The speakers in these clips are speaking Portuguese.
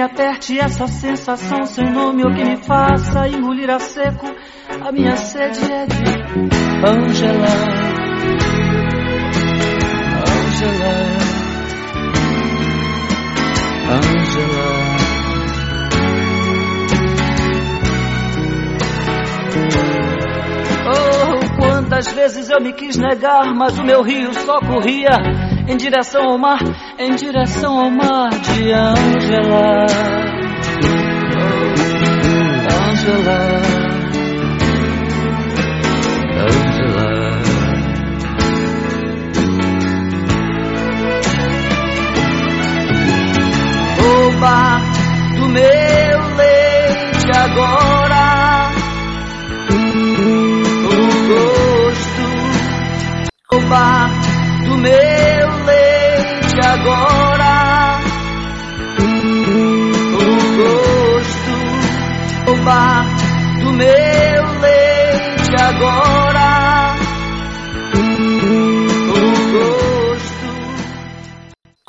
Me aperte essa sensação sem nome ou que me faça engolir a seco, a minha sede é de Angela. Angela. Angela. Oh, quantas vezes eu me quis negar, mas o meu rio só corria em direção ao mar, em direção ao mar de Angela. Angela. Angela. Rouba do meu leite agora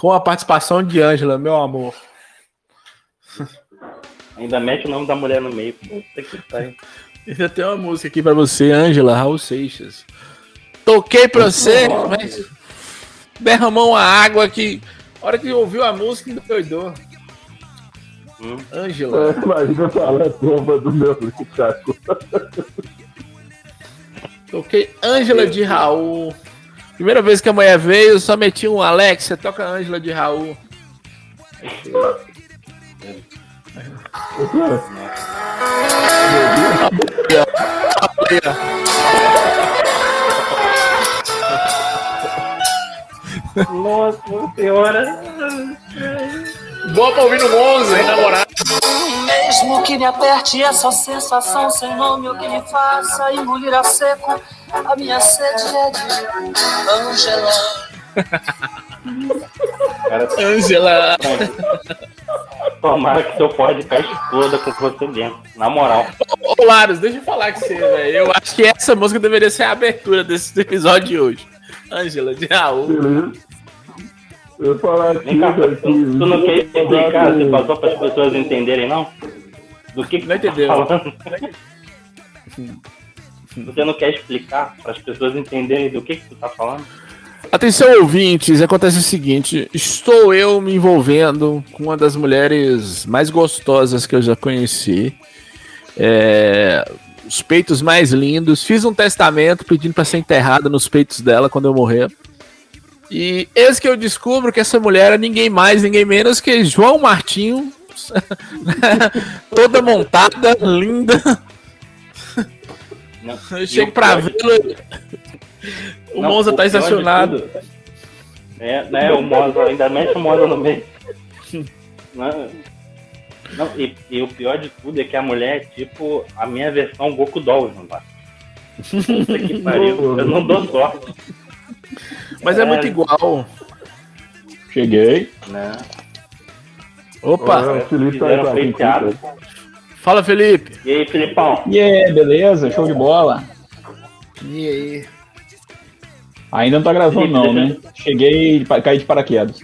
Com a participação de Ângela, meu amor. Ainda mete o nome da mulher no meio. Puta que pariu. Ainda tem uma música aqui pra você, Ângela, Raul Seixas. Toquei pra você, mas derramou uma água que. A hora que ouviu a música, ainda doidou. Hum. Ângela. É, imagina falar a bomba do meu Chaco. Toquei Ângela de Raul. Primeira vez que a mulher veio, só meti um Alex, você toca Ângela de Raul. Nossa senhora. Boa pra ouvir no Monza, hein, namorado. Mesmo que me aperte essa sensação sem nome ou que me faça engolir a seco, a minha sede é de Angela. Cara, Ângela. tomara que seu podcast exploda com você dentro. Na moral. Ô, Laros, deixa eu falar com você, velho. Eu acho que essa música deveria ser a abertura desse episódio de hoje. Ângela de Raul. Beleza? Eu falar aqui, Vem cá, tu, que. tu não quer explicar, você passou para as pessoas entenderem, não? Do que, que Não tu tá entendeu. falando? Você não quer explicar para as pessoas entenderem do que, que tu tá falando? Atenção, ouvintes, acontece o seguinte: estou eu me envolvendo com uma das mulheres mais gostosas que eu já conheci. É, os peitos mais lindos. Fiz um testamento pedindo para ser enterrada nos peitos dela quando eu morrer. E eis que eu descubro que essa mulher é ninguém mais, ninguém menos que João Martinho. Toda montada, linda. Não. Eu chego o pra vê-lo. O Não, Monza tá estacionado. É, né? O Monza, ainda mexe o Monza no meio. Não, não, e, e o pior de tudo é que a mulher é tipo a minha versão Goku Dolls, não? Puta que pariu, eu não dou sorte, Mas é É. muito igual. Cheguei. né? Opa, o Felipe tá aí, tá aqui, fala Felipe. E aí, Filipão? E aí, beleza? Show de bola. E aí? Ainda não tá gravando não, né? Cheguei e caí de paraquedas.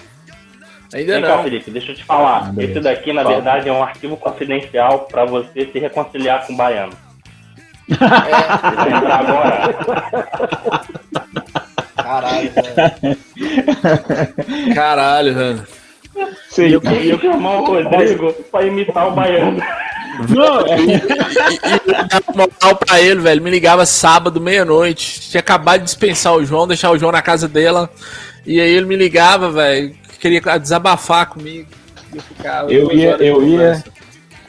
Ainda Vem cá, não. Felipe, deixa eu te falar. Ah. Esse daqui, na Fala. verdade, é um arquivo confidencial pra você se reconciliar com o baiano. Eu entrar agora. Caralho, velho. Caralho, velho. Sei. Eu queria chamar o Rodrigo pra imitar o baiano. Não, é- Eu moral pra ele, velho. Me ligava sábado, meia-noite. Tinha acabado de dispensar o João, deixar o João na casa dela. E aí ele me ligava, velho. Queria desabafar comigo. E Eu, ficava Eu ia- eu ia-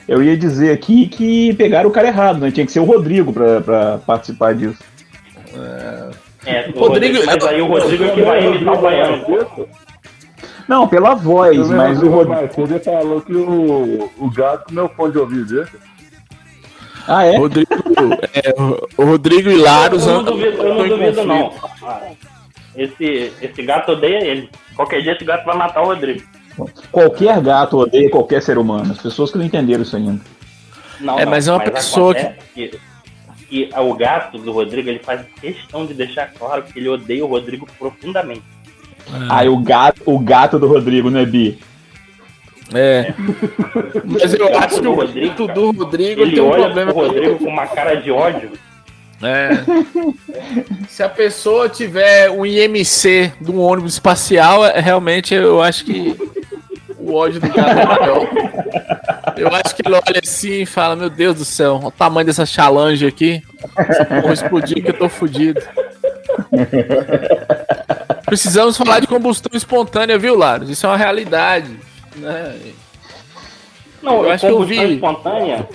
eu ia dizer aqui que pegaram o cara errado, né? Tinha que ser o Rodrigo pra, pra participar disso. É, o Rodrigo- Rodrigo, mas aí o Rodrigo é que vai imitar o baiano. Não, pela voz, Eu mas o Rodrigo. falou que o, o gato comeu fone de ouvido dele. Ah, é? Rodrigo, é, o Rodrigo e Laros. Eu não duvido, eu não duvido não. Ah, Esse, esse gato odeia ele. Qualquer dia esse gato vai matar o Rodrigo. Qualquer gato odeia qualquer ser humano. As pessoas que não entenderam isso ainda. Não, É, não, mas é uma pessoa que- que... o gato do Rodrigo ele faz questão de deixar claro que ele odeia o Rodrigo profundamente. Ah, e o gato, o gato do Rodrigo, né, Bi? É. Mas eu acho que o Rodrigo, grito do Rodrigo Ele tem um olha problema pro Rodrigo com uma cara de ódio. É. Se a pessoa tiver um IMC de um ônibus espacial, é- realmente eu acho que o ódio do cara é maior. Eu acho que ele olha assim e fala: Meu Deus do céu, olha o tamanho dessa challenge aqui. Essa porra explodiu que eu tô fudido. Precisamos falar de combustão espontânea, viu, Laros? Isso é uma realidade. Né? Não, Eu acho que eu combustão vi. espontânea.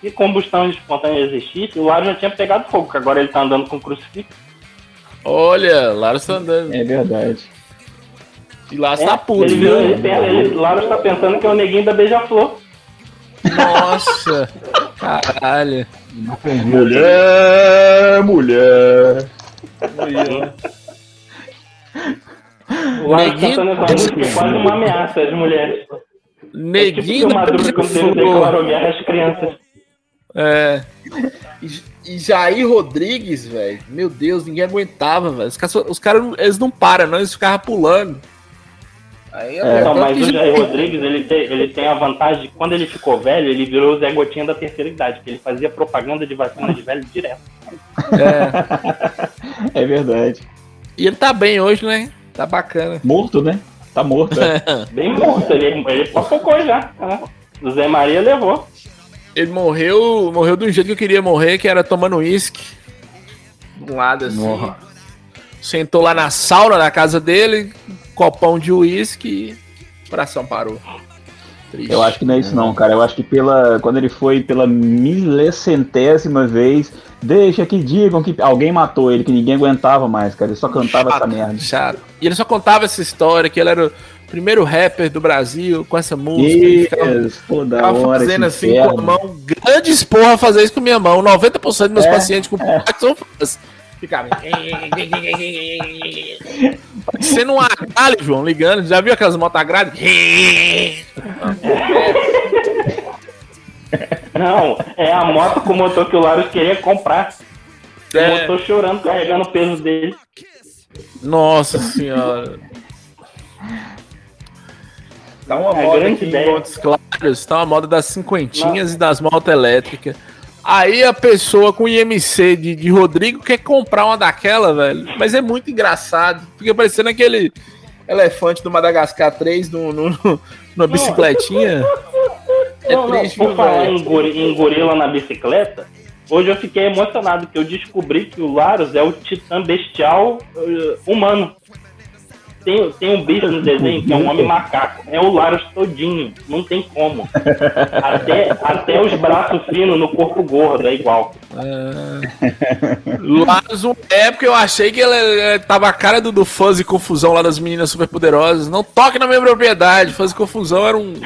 Se combustão espontânea existisse, o Laro já tinha pegado fogo, que agora ele tá andando com crucifixo. Olha, Laros tá andando. É verdade. E lá É, tá puto, ele, viu? ele, ele, Laro tá pensando que é o neguinho da Beija-Flor. Nossa, caralho. Mulher, mulher. O Laro Neguinho- cantando essa música é quase uma ameaça às mulheres. É tipo Neguinho o da ele Beija-Flor. guerra às crianças. É. E, e Jair Rodrigues, velho. Meu Deus, ninguém aguentava, velho. Os caras, os caras, eles não param, não, eles ficavam pulando. Aí, É. Não, tanto mas o Jair Rodrigues, ele tem, ele tem a vantagem de quando ele ficou velho, ele virou o Zé Gotinha da terceira idade, porque ele fazia propaganda de vacina de velho direto. é. É verdade. E ele tá bem hoje, né? Tá bacana. Morto, né? Tá morto. é. Bem morto, ele, ele fofocou já. né? O Zé Maria levou. Ele morreu, morreu do jeito que eu queria morrer, que era tomando uísque. De um lado assim. Nossa. Sentou lá na sauna da casa dele, copão de uísque e o coração parou. Triste. Eu acho que não é isso não, cara. Eu acho que pela quando ele foi pela milescentésima vez, deixa que digam que alguém matou ele, que ninguém aguentava mais, cara. Ele só cantava essa merda. Chato. E ele só contava essa história, que ele era o primeiro rapper do Brasil com essa música. Ele ficava, Isso, toda ficava hora. fazendo assim com inferno. a mão. Grande esporra fazer isso com minha mão. 90% dos meus É, pacientes com Parkinson faz. Ficava. Sendo um agalho, João, ligando. Já viu aquelas motos? Não, é a moto com o motor que o Laros queria comprar. O É. motor chorando, carregando o peso dele. Nossa senhora. Tá uma É, moda grande aqui ideia. em Montes Claros, tá uma moda das cinquentinhas e das motos elétricas. Aí a pessoa com IMC de, de Rodrigo quer comprar uma daquela, velho. Mas é muito engraçado. Fica parecendo aquele elefante do Madagascar 3 no, no, numa bicicletinha. É não, não, triste, por falar em, gori- em gorila na bicicleta, hoje eu fiquei emocionado que eu descobri que o Laros é o titã bestial eh, humano. Tem, tem um bicho no desenho que é um homem macaco. É o Laros todinho. Não tem como. Até, até os braços finos no corpo gordo é igual. Laros, uma época eu achei que ele, tava a cara do, do fãs e confusão lá das meninas superpoderosas. Não toque na minha propriedade. Fãs e confusão era um.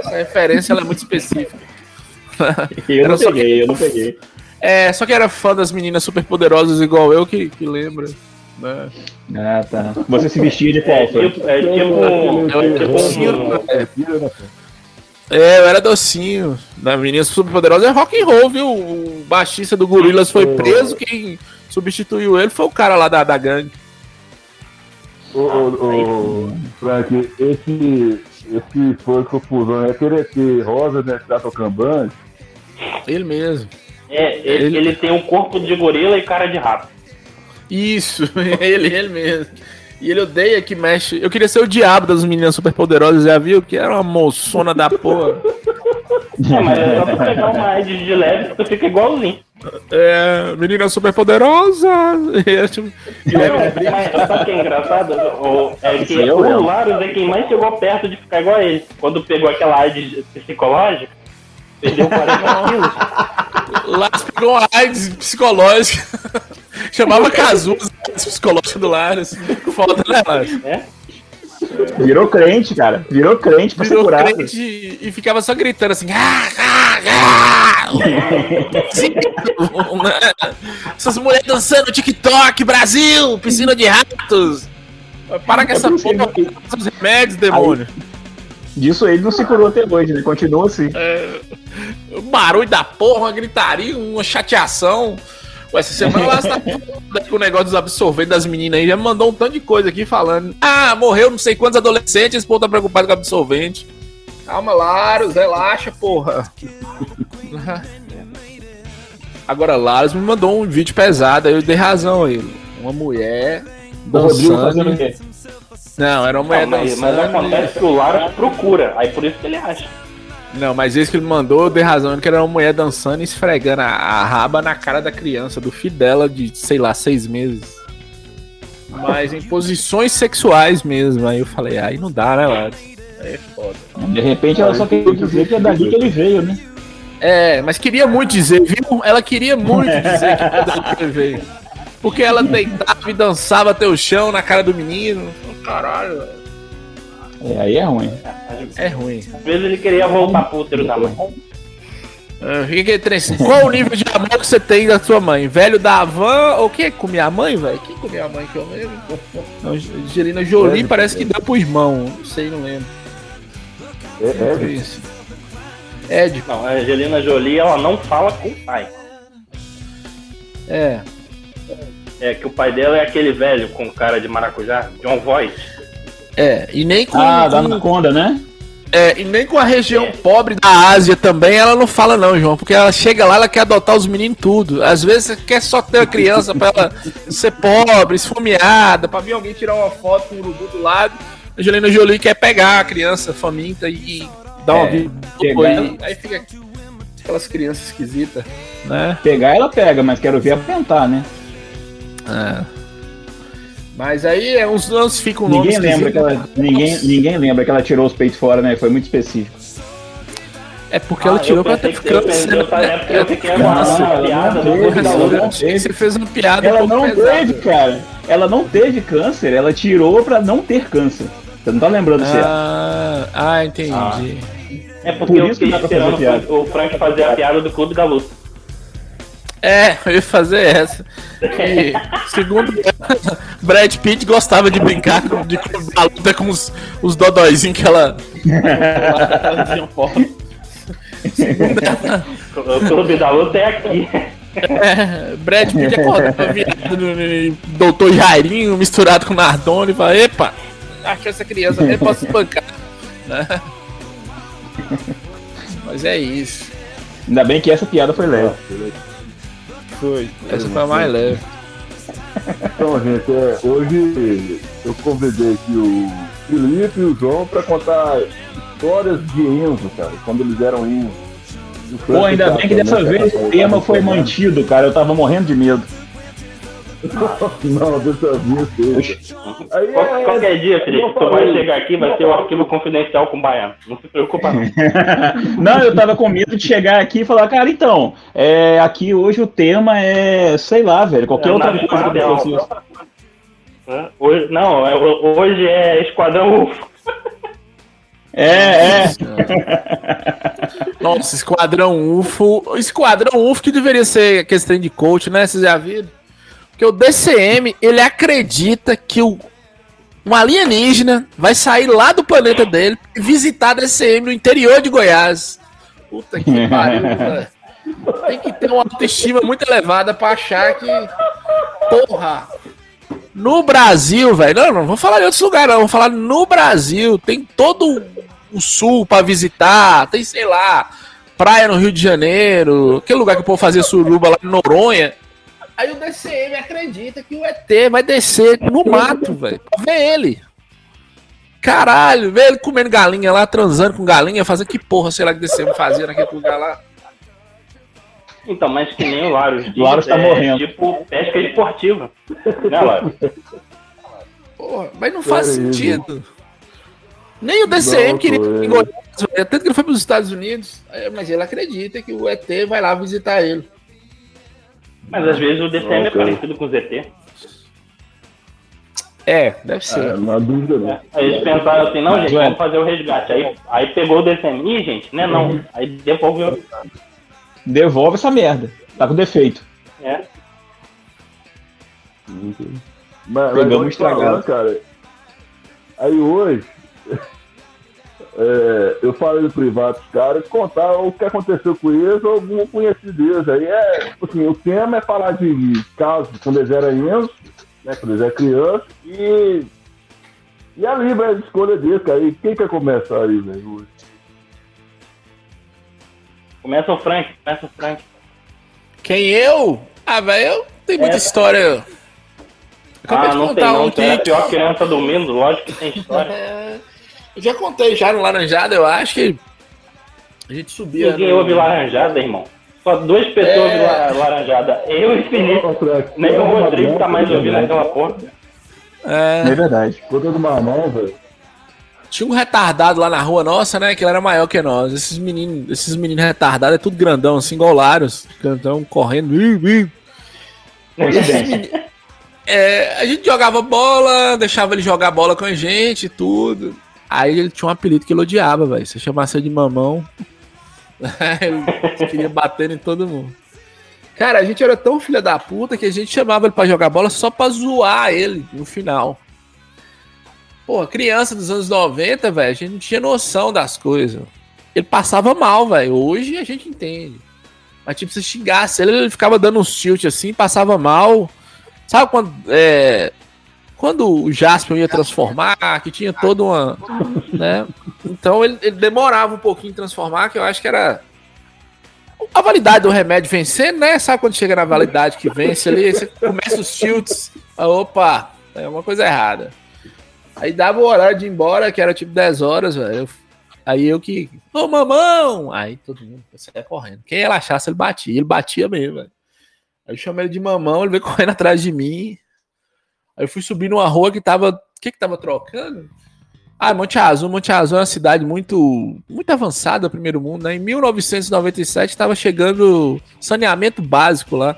Essa referência é muito específica. Eu Era não peguei, eu não peguei. É, só que era fã das meninas superpoderosas igual eu que, que lembra. Né? Ah, tá. Você se vestia de qual, É tipo, é tipo, Eu era é docinho, eu era docinho. Na Meninas Superpoderosas é rock and roll, viu? O baixista do Gorilas foi preso, quem substituiu ele foi o cara lá da, da gangue. Ô, ô, ô, Frank, esse, esse foi confusão é TRT Rosa, né? Que tá tocando band. Ele mesmo. é, ele, Ele- ele tem um corpo de gorila e cara de rato. Isso, ele, ele mesmo. E ele odeia que mexe. Eu queria ser o diabo das meninas superpoderosas, já viu? Que era uma moçona da porra. É, mas é só tu pegar uma de leve que tu fica igualzinho. É, menina superpoderosa. Eu, tipo, Não, mas sabe o que é engraçado? O, é que eu o. Larus é quem mais chegou perto de ficar igual a ele. Quando pegou aquela AIDS psicológica, perdeu 40 quilos. Lá pegou uma AIDS psicológica. Chamava Cazuza, psicológica do Lares. Foda, né, Lares? É? Virou crente, cara. Virou crente pra ser Virou curado. crente e, ficava só gritando assim. "Ah, ah, ah!" Né? Essas mulheres dançando TikTok, Brasil, piscina de ratos. Para com essa É isso porra, seus remédios, demônio. Disso ele não se curou até hoje, né? Continua assim. O barulho da porra, uma gritaria, uma chateação. Ué, essa semana lá você tá com o negócio dos absorventes das meninas aí, já me mandou um tanto de coisa aqui falando. Ah, morreu não sei quantos adolescentes, esse povo tá preocupado com absorvente. Calma, Laros, relaxa, porra. Agora, Laros me mandou um vídeo pesado, aí eu dei razão a ele. Uma mulher O Rodrigo fazendo o dançando. quê? Não, era uma mulher Não, mas, mas dançando. acontece que o Laros procura, aí por isso que ele acha. Não, mas esse que ele mandou, dei razão, que era uma mulher dançando e esfregando a, a raba na cara da criança, do filho dela de, sei lá, seis meses. Mas em posições sexuais mesmo. Aí eu falei, aí não dá, né, Laros? Aí é foda. De repente ela só queria dizer que é dali que ele veio, né? É, mas queria muito dizer, viu? Ela queria muito dizer que era dali que ele veio. Porque ela deitava e dançava até o chão na cara do menino. Caralho, velho. É, aí é ruim. é ruim. Às vezes ele queria voltar pro útero da mãe. O que que é assim? Qual o nível de amor que você tem da sua mãe? Velho da Havan ou quem comia a mãe, velho? Quem comia a mãe que eu lembro? Angelina Jolie Velho, parece que deu pro irmão. Não sei, não lembro. É, é, isso. Ed, Não, a Angelina Jolie, ela não fala com o pai. é. É que o pai dela é aquele velho com cara de maracujá, John Voight. É, e nem com, Ah, da Anaconda, né? é, e nem com a região É. pobre da Ásia também ela não fala não, João, porque ela chega lá, ela quer adotar os meninos tudo. Às vezes você quer só ter uma criança pra ela ser pobre, esfomeada, pra vir alguém tirar uma foto com o urubu do lado. A Angelina Jolie quer pegar a criança faminta e dar uma É, vida aí, aí fica aquelas crianças esquisitas, né? Pegar ela pega, mas quero ver apontar, né? É. Mas aí é, uns anos ficam um Ninguém lembra, que ela, ninguém, ninguém lembra que ela tirou os peitos fora, né? Foi muito específico. É porque ela tirou pra ter que eu câncer. pensei, eu tava- é porque eu fiquei aguardando Não, a piada. Você fez uma piada Ela um não pesada. teve, cara. Ela não teve câncer, ela tirou pra não ter câncer. Você não tá lembrando certo. Ah, ah, entendi. É porque Por eu isso que fiquei esperando o Frank fazer a piada do Clube da Luta. É, eu ia fazer essa. Que, segundo Brad Pitt gostava de brincar com, de clube da luta com os, os dodóizinhos que ela. ela dizia, "Pô". O Clube da Luta é aqui. É, Brad Pitt acordava viado no, no Doutor Jairinho misturado com Nardone e fala: Epa, achou essa criança, eu posso espancar. Né? Mas é isso. Ainda bem que essa piada foi leve. Foi. Essa foi a mais leve. Então, gente, é, hoje eu convidei aqui o Felipe e o João pra contar histórias de Enzo, cara, quando eles eram Enzo. O Pô, ainda bem que dessa vez o tema foi mantido, cara. Eu tava morrendo de medo. Não, dessa vez. Aí Qual- é- Qualquer dia, Felipe, eu tu vai chegar aqui, vai ter o arquivo confidencial com o Baiano. Não se preocupa, não. Não, eu tava com medo de chegar aqui e falar, cara, então, é, aqui hoje o tema é, sei lá, velho, qualquer É, outra coisa que. Hã? Hoje, não, é- hoje é Esquadrão UFO. É, é. Nossa, Esquadrão UFO. Esquadrão UFO que deveria ser questão de coach, né? Vocês já viram? Porque o DCM, ele acredita que o, um alienígena vai sair lá do planeta dele e visitar a DCM no interior de Goiás. Puta que pariu, velho. Tem que ter uma autoestima muito elevada pra achar que. Porra! No Brasil, velho. Não, não vou falar em outros lugares, não. Vou falar no Brasil. Tem todo o sul pra visitar. Tem, sei lá, praia no Rio de Janeiro. Aquele lugar que o povo fazia suruba lá em Noronha. Aí o DCM acredita que o ET vai descer no mato, velho. Pra ver ele. Caralho, ver ele comendo galinha lá, transando com galinha, fazendo que porra, sei lá, que o DCM fazia naquele lugar lá. Então, mas que nem o Larus diz, Larus tá é morrendo. tipo pesca esportiva. Né, Larus? Porra, mas não faz É sentido. Nem o DCM Não, queria ir é. em Goiás, velho. tanto que ele foi para os Estados Unidos, mas ele acredita que o ET vai lá visitar ele. Mas às vezes o DCM é Ok. parecido com o ZT. É, deve ser. É, não há dúvida não. Né? Aí eles pensaram assim, não, gente, vamos fazer o resgate. Aí, aí pegou o DCM. Ih, gente, né? Não. Aí devolveu. Devolve essa merda. Tá com defeito. É. Mas, Pegamos estragado. cara. Aí hoje. É, eu falei no privado dos caras, contar o que aconteceu com eles ou algum conhecido deles. Aí é, tipo assim, o tema é falar de casos quando eles eram Enzo, né, quando eles eram crianças, e, e a livre é a escolha deles, cara. E quem quer começar aí, velho? Começa o Frank, começa o Frank. Quem eu? Ah, velho, eu tenho muita É. história. Acabei ah, de não tem não, um era a que. pior criança do mundo, lógico que tem história. Eu já contei já no Laranjada, eu acho que a gente subia. Ninguém no- ouve laranjada, irmão. Só duas pessoas É. laranjada. Eu e Felipe. Nem o Rodrigo uma tá mais ouvindo aquela porra. É, É verdade. Conta do mamão, velho. tinha um retardado lá na rua nossa, né? Que ele era maior que nós. Esses meninos, esses meninos retardados é tudo grandão, assim, igual Lários. Grandão, correndo. É, a gente jogava bola, deixava ele jogar bola com a gente e tudo. Aí ele tinha um apelido que ele odiava, velho. Se chamasse de mamão. ele queria bater em todo mundo. Cara, a gente era tão filha da puta que a gente chamava ele pra jogar bola só pra zoar ele no final. Pô, criança dos anos 90, velho, a gente não tinha noção das coisas. Ele passava mal, velho. Hoje a gente entende. Mas, tipo, se xingasse ele, ele ficava dando uns tilt assim, passava mal. Sabe quando. É, quando o Jasper ia transformar, que tinha toda uma. Né? Então ele, ele demorava um pouquinho em transformar, que eu acho que era. A validade do remédio vencendo, né? Sabe quando chega na validade que vence ali, você começa os tilts. Opa, é uma coisa errada. Aí dava o horário de ir embora, que era tipo 10 horas, velho. Aí eu que. Ô, mamão! Aí todo mundo saia correndo. Quem ele achasse, ele batia. Ele batia mesmo, velho. Aí eu chamei ele de mamão, ele veio correndo atrás de mim. Aí eu fui subir numa rua que tava. O que que tava trocando? Ah, Monte Azul. Monte Azul é uma cidade muito, muito avançada, primeiro mundo, né? Em 1997 tava chegando saneamento básico lá.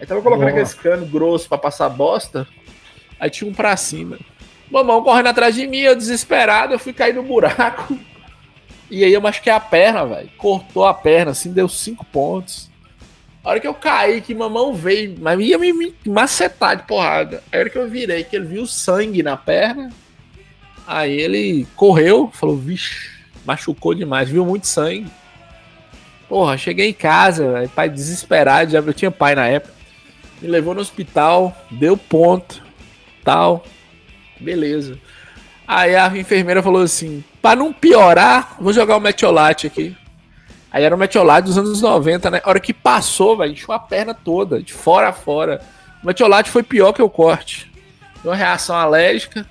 Aí tava colocando Nossa. aquele cano grosso pra passar bosta. Aí tinha um pra cima. Mamão correndo atrás de mim, eu desesperado, eu fui cair no buraco. E aí eu machuquei a perna, velho. Cortou a perna, assim, deu cinco pontos. A hora que eu caí, que mamão veio, mas ia me, me macetar de porrada. A hora que eu virei, que ele viu sangue na perna. Aí ele correu, falou, vixe, machucou demais, viu muito sangue. Porra, cheguei em casa, pai desesperado, já eu tinha pai na época. Me levou no hospital, deu ponto, tal. Beleza. Aí a enfermeira falou assim: pra não piorar, vou jogar o metiolate aqui. Aí era o metiolate dos anos 90, né? A hora que passou, velho, encheu a perna toda, de fora a fora. O metiolate foi pior que o corte. Deu uma reação alérgica.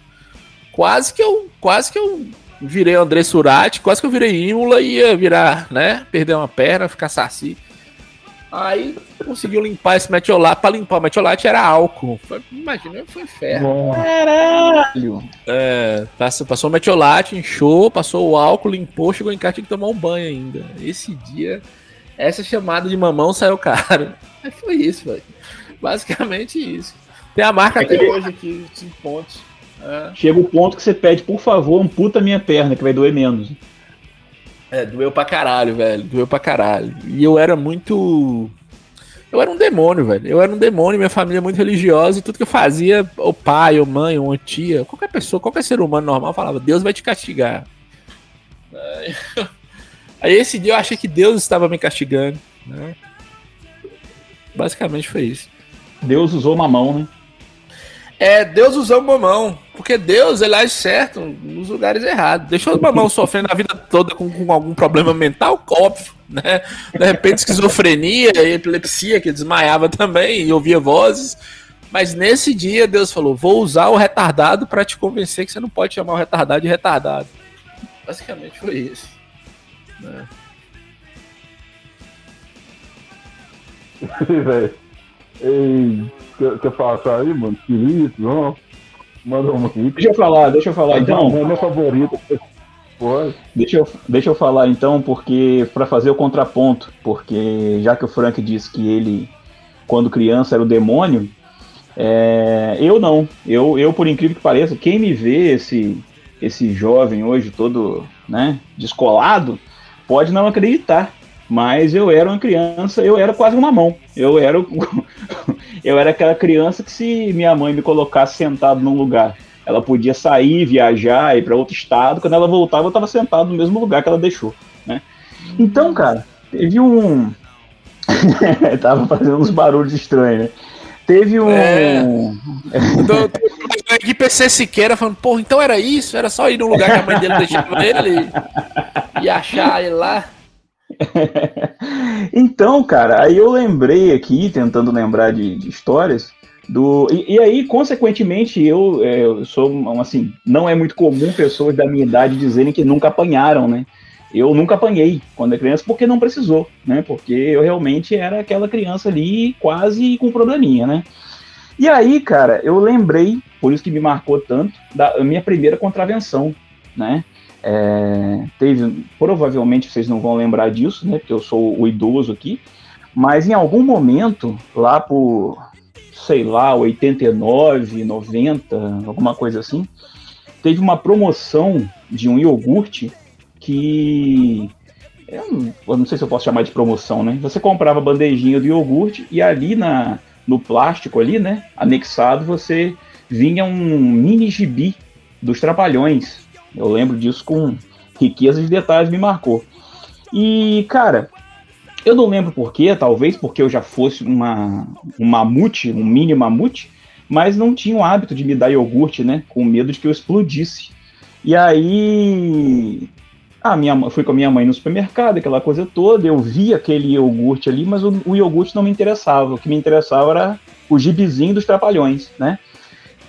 Quase que eu, quase que eu virei André Surati, quase que eu virei Imola e ia virar, né? Perder uma perna, ficar saci. Aí conseguiu limpar esse metiolate. Pra limpar o metiolate era álcool. Imagina, foi inferno. Caralho. É, passou, passou o metiolate, inchou, passou o álcool, limpou, chegou em casa, tinha que tomar um banho ainda. Esse dia, essa chamada de mamão saiu caro. Aí foi isso, velho. Basicamente isso. Tem a marca até Aquele- hoje aqui, 5 pontos. É. Chega o ponto que você pede, por favor, amputa minha perna, que vai doer menos. É, doeu pra caralho, velho. Doeu pra caralho. E eu era muito. Eu era um demônio, velho. Eu era um demônio, minha família é muito religiosa e tudo que eu fazia, o pai, ou mãe, ou uma tia, qualquer pessoa, qualquer ser humano normal falava: Deus vai te castigar. Aí, esse dia eu achei que Deus estava me castigando, né? Basicamente foi isso. Deus usou mamão, né? É, Deus usou o mamão. Porque Deus, ele age certo nos lugares errados. Deixou o mamão sofrendo a vida toda com, com algum problema mental, óbvio, né? De repente, esquizofrenia e epilepsia, que desmaiava também e ouvia vozes. Mas nesse dia, Deus falou: vou usar o retardado pra te convencer que você não pode chamar o retardado de retardado. Basicamente foi isso. né? velho. Ei, quer, quer passar aí, mano? Não? Manda aqui. Deixa eu falar, deixa eu falar então. Não, é minha favorita. Pode. Deixa eu, deixa eu falar então, porque para fazer o contraponto, porque já que o Frank disse que ele, quando criança, era o demônio, é, eu não. Eu, eu, por incrível que pareça, quem me vê esse, esse jovem hoje todo né, descolado, pode não acreditar. Mas eu era uma criança, eu era quase uma mão. Eu era, eu era aquela criança que se minha mãe me colocasse sentado num lugar, Ela podia sair, viajar, ir para outro estado. Quando ela voltava, eu estava sentado no mesmo lugar que ela deixou, né? Então, cara, teve um. tava fazendo uns barulhos estranhos, né? Teve um. É. do, aqui PC Siqueira falando, porra, então era isso? Era só ir no lugar que a mãe dele deixava ele e achar ele lá. então, cara, aí eu lembrei aqui, tentando lembrar de, de histórias, do, e, e, aí, consequentemente, eu, é, eu sou, assim, não é muito comum pessoas da minha idade dizerem que nunca apanharam, né? Eu nunca apanhei quando era criança porque não precisou, né? Porque eu realmente era aquela criança ali quase com probleminha, né? E aí, cara, eu lembrei, por isso que me marcou tanto, da minha primeira contravenção, né? É, teve, provavelmente vocês não vão lembrar disso, né? Porque eu sou o idoso aqui, mas em algum momento, lá por, sei lá, 89, 90, alguma coisa assim, teve uma promoção de um iogurte que eu não, sei se eu posso chamar de promoção, né? Você comprava bandejinha de iogurte e ali na, no plástico ali, né, anexado, você vinha um mini gibi dos Trapalhões. Eu lembro disso com riqueza de detalhes, me marcou. E, cara, eu não lembro porquê, talvez porque eu já fosse uma, um mamute, um mini mamute, mas não tinha o hábito de me dar iogurte, né, com medo de que eu explodisse. E aí a minha, fui com a minha mãe no supermercado, aquela coisa toda, eu vi aquele iogurte ali, mas o, o iogurte não me interessava. O que me interessava era o gibizinho dos trapalhões, né?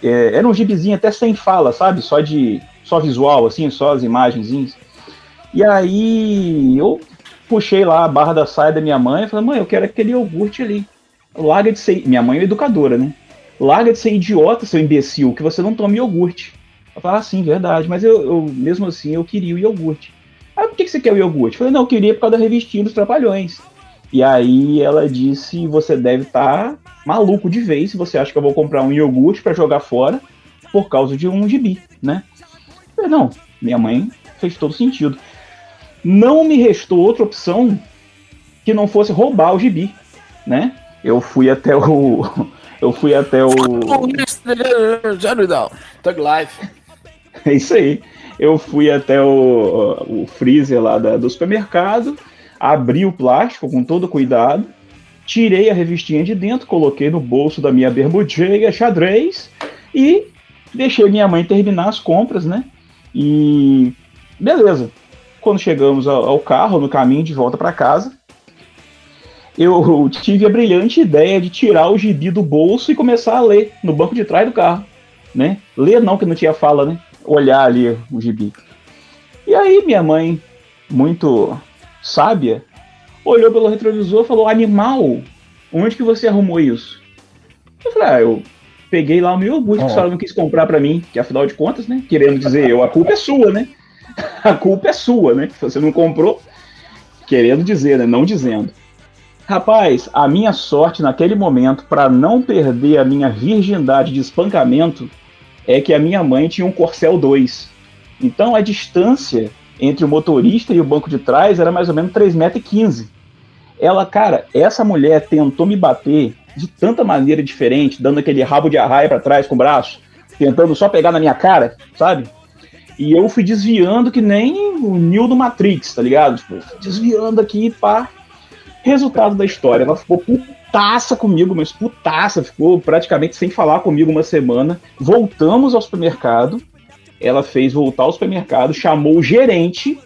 É, era um gibizinho até sem fala, sabe? Só de só visual, assim, só as imagenzinhas. E aí eu puxei lá a barra da saia da minha mãe e falei, mãe, eu quero aquele iogurte ali. Larga de ser. Minha mãe é educadora, né? Larga de ser idiota, seu imbecil, que você não toma iogurte. Eu falei, ah, sim, verdade, mas eu, eu mesmo assim eu queria o iogurte. Ah, por que, que você quer o iogurte? Eu falei, não, eu queria por causa da revistinha dos Trapalhões. E aí ela disse, você deve estar tá maluco de vez se você acha que eu vou comprar um iogurte para jogar fora por causa de um gibi, né? Eu não, minha mãe fez todo sentido. Não me restou outra opção que não fosse roubar o gibi, né? Eu fui até o... Eu fui até o... Tug Life. É isso aí eu fui até o, o freezer lá da, do supermercado, abri o plástico com todo cuidado, tirei a revistinha de dentro, coloquei no bolso da minha bermudinha xadrez e deixei minha mãe terminar as compras, né? E beleza. Quando chegamos ao, ao carro, no caminho de volta para casa, eu tive a brilhante ideia de tirar o gibi do bolso e começar a ler no banco de trás do carro, né? Ler não, que não tinha fala, né? olhar ali o gibi. E aí minha mãe, muito sábia, olhou pelo retrovisor e falou: Animal, onde que você arrumou isso? Eu falei: Ah, eu peguei lá o meu iogurte que a senhora não quis comprar para mim, que afinal de contas, né? Querendo dizer, eu, a culpa é sua, né? A culpa é sua, né? Você não comprou, querendo dizer, né? Não dizendo. Rapaz, a minha sorte naquele momento, para não perder a minha virgindade de espancamento, é que a minha mãe tinha um Corcel 2. Então a distância entre o motorista e o banco de trás era mais ou menos 3,15 metros. Ela, cara, essa mulher tentou me bater de tanta maneira diferente, dando aquele rabo de arraia para trás com o braço, tentando só pegar na minha cara, sabe? E eu fui desviando que nem o Neo do Matrix, tá ligado? Tipo, desviando aqui, pá. Resultado da história, ela ficou putaça comigo, mas putaça, ficou praticamente sem falar comigo uma semana. Voltamos ao supermercado, ela fez voltar ao supermercado, chamou o gerente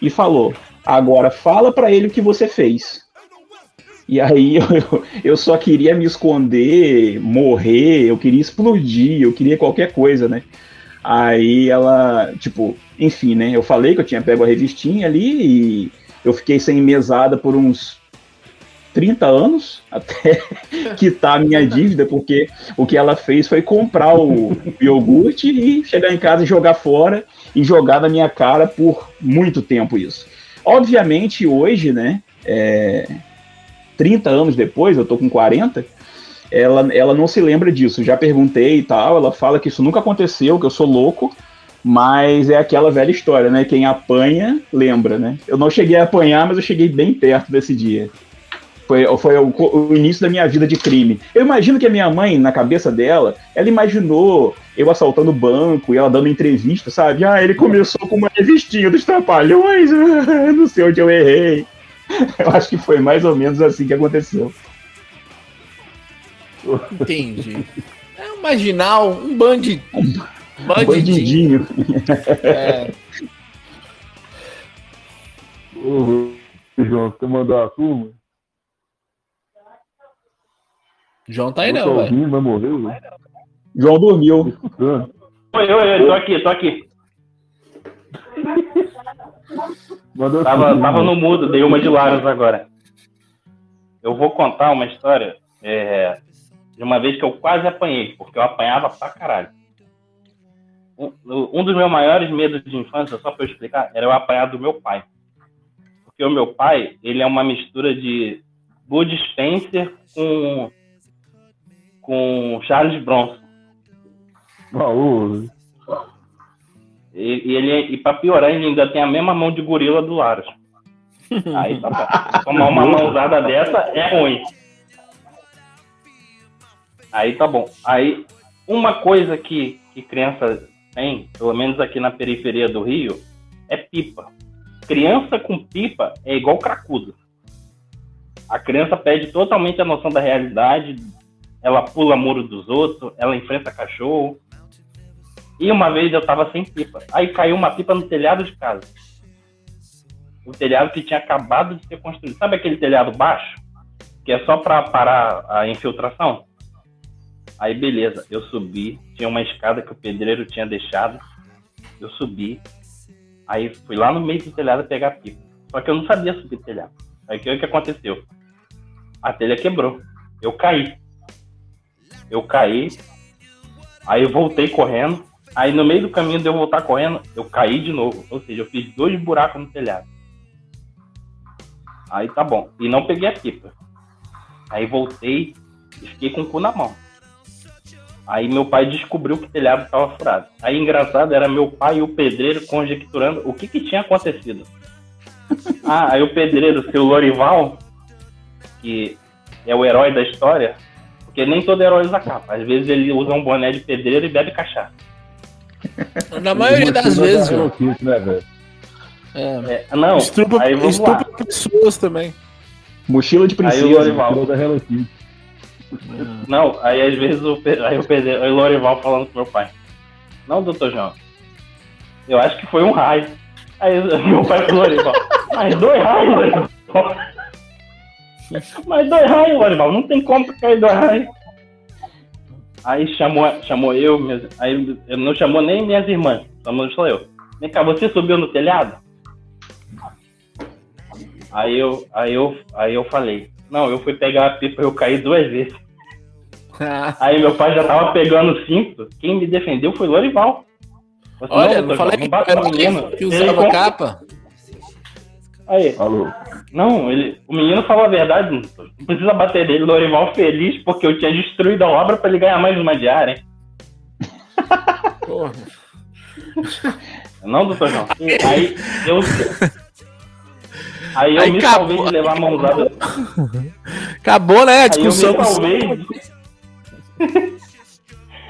e falou: agora fala para ele o que você fez. E aí eu, eu só queria me esconder, morrer, eu queria explodir, eu queria qualquer coisa, né? Aí ela, tipo, enfim, né? Eu falei que eu tinha pego a revistinha ali e eu fiquei sem mesada por uns 30 anos até quitar a minha dívida, porque o que ela fez foi comprar o iogurte e chegar em casa e jogar fora e jogar na minha cara por muito tempo isso. Obviamente, hoje, né, é, 30 anos depois, eu tô com 40, ela, ela não se lembra disso. Já perguntei e tal, ela fala que isso nunca aconteceu, que eu sou louco, mas é aquela velha história, né? Quem apanha, lembra, né? Eu não cheguei a apanhar, mas eu cheguei bem perto desse dia. Foi, foi o, o, início da minha vida de crime. Eu imagino que a minha mãe, na cabeça dela, ela imaginou eu assaltando o banco e ela dando entrevista, sabe? Ah, ele começou com uma revistinha dos Trapalhões, não sei onde eu errei. Eu acho que foi mais ou menos assim que aconteceu. Entendi. É um marginal, um bandi... bandidinho. bandidinho. É. Ô, João, você mandou a turma? João tá aí não, velho. Vai morrer, velho. João dormiu. Oi, oi, oi, tô aqui, tô aqui. Tava, tava né? no mudo, dei uma de Laros agora. Eu vou contar uma história é, de uma vez que eu quase apanhei, porque eu apanhava pra caralho. Um, um dos meus maiores medos de infância, só pra eu explicar, era eu apanhar do meu pai. Porque o meu pai, ele é uma mistura de Bud Spencer com, com Charles Bronson. Baú. E, e ele, e pra piorar, ele ainda tem a mesma mão de gorila do Laros. Aí tá bom. Tomar uma mãozada dessa é ruim. Aí tá bom. Aí, uma coisa que, que criança tem, pelo menos aqui na periferia do Rio, é pipa. Criança com pipa é igual cracudo. A criança perde totalmente a noção da realidade, ela pula muro dos outros, ela enfrenta cachorro. E uma vez eu tava sem pipa. Aí caiu uma pipa no telhado de casa. O telhado que tinha acabado de ser construído. Sabe aquele telhado baixo? Que é só para parar a infiltração? Aí beleza, eu subi, tinha uma escada que o pedreiro tinha deixado. Eu subi. Aí fui lá no meio do telhado pegar pipa. Só que eu não sabia subir telhado. Aí o que, que aconteceu? A telha quebrou. Eu caí. Eu caí. Aí eu voltei correndo. Aí no meio do caminho de eu voltar correndo, eu caí de novo. Ou seja, eu fiz dois buracos no telhado. Aí tá bom. E não peguei a pipa. Aí voltei e fiquei com o cu na mão. Aí meu pai descobriu que o telhado estava furado. Aí engraçado era meu pai e o pedreiro conjecturando o que, que tinha acontecido. Ah, aí o pedreiro, seu Lorival, que é o herói da história, porque nem todo herói usa capa. Às vezes ele usa um boné de pedreiro e bebe cachaça. Na maioria das vezes. Kitty, né, velho? É. É, não, Estupra, aí vamos lá. pessoas também. Mochila de Aí o princesa. Lorival. Da Hello Kitty. Não, aí às vezes o, aí o pedreiro, aí o Lorival falando pro meu pai. Não, doutor João. Eu acho que foi um raio. Aí meu pai pro Lorival. Mas dois raios, Lorival. Mas dois raios, Lorival. Não tem como cair dois raios. Aí chamou, chamou eu, minhas, aí não chamou nem minhas irmãs, chamou só eu. Vem cá, você subiu no telhado? Aí eu, aí eu, aí eu falei, não, eu fui pegar a pipa e eu caí duas vezes. Aí meu pai já tava pegando o cinto, quem me defendeu foi Lorival. Eu falei, Olha, não falei João, que bata era no o menino. que Ele usava capa. Aí, Alô. Não, ele, o menino falou a verdade, não precisa bater nele. Lorival feliz porque eu tinha destruído a obra pra ele ganhar mais uma diária, hein? Porra. Não, doutor João. Aí eu. Aí eu Aí me acabou. salvei de levar a mãozada. Acabou, né? A Aí eu me discussão. salvei.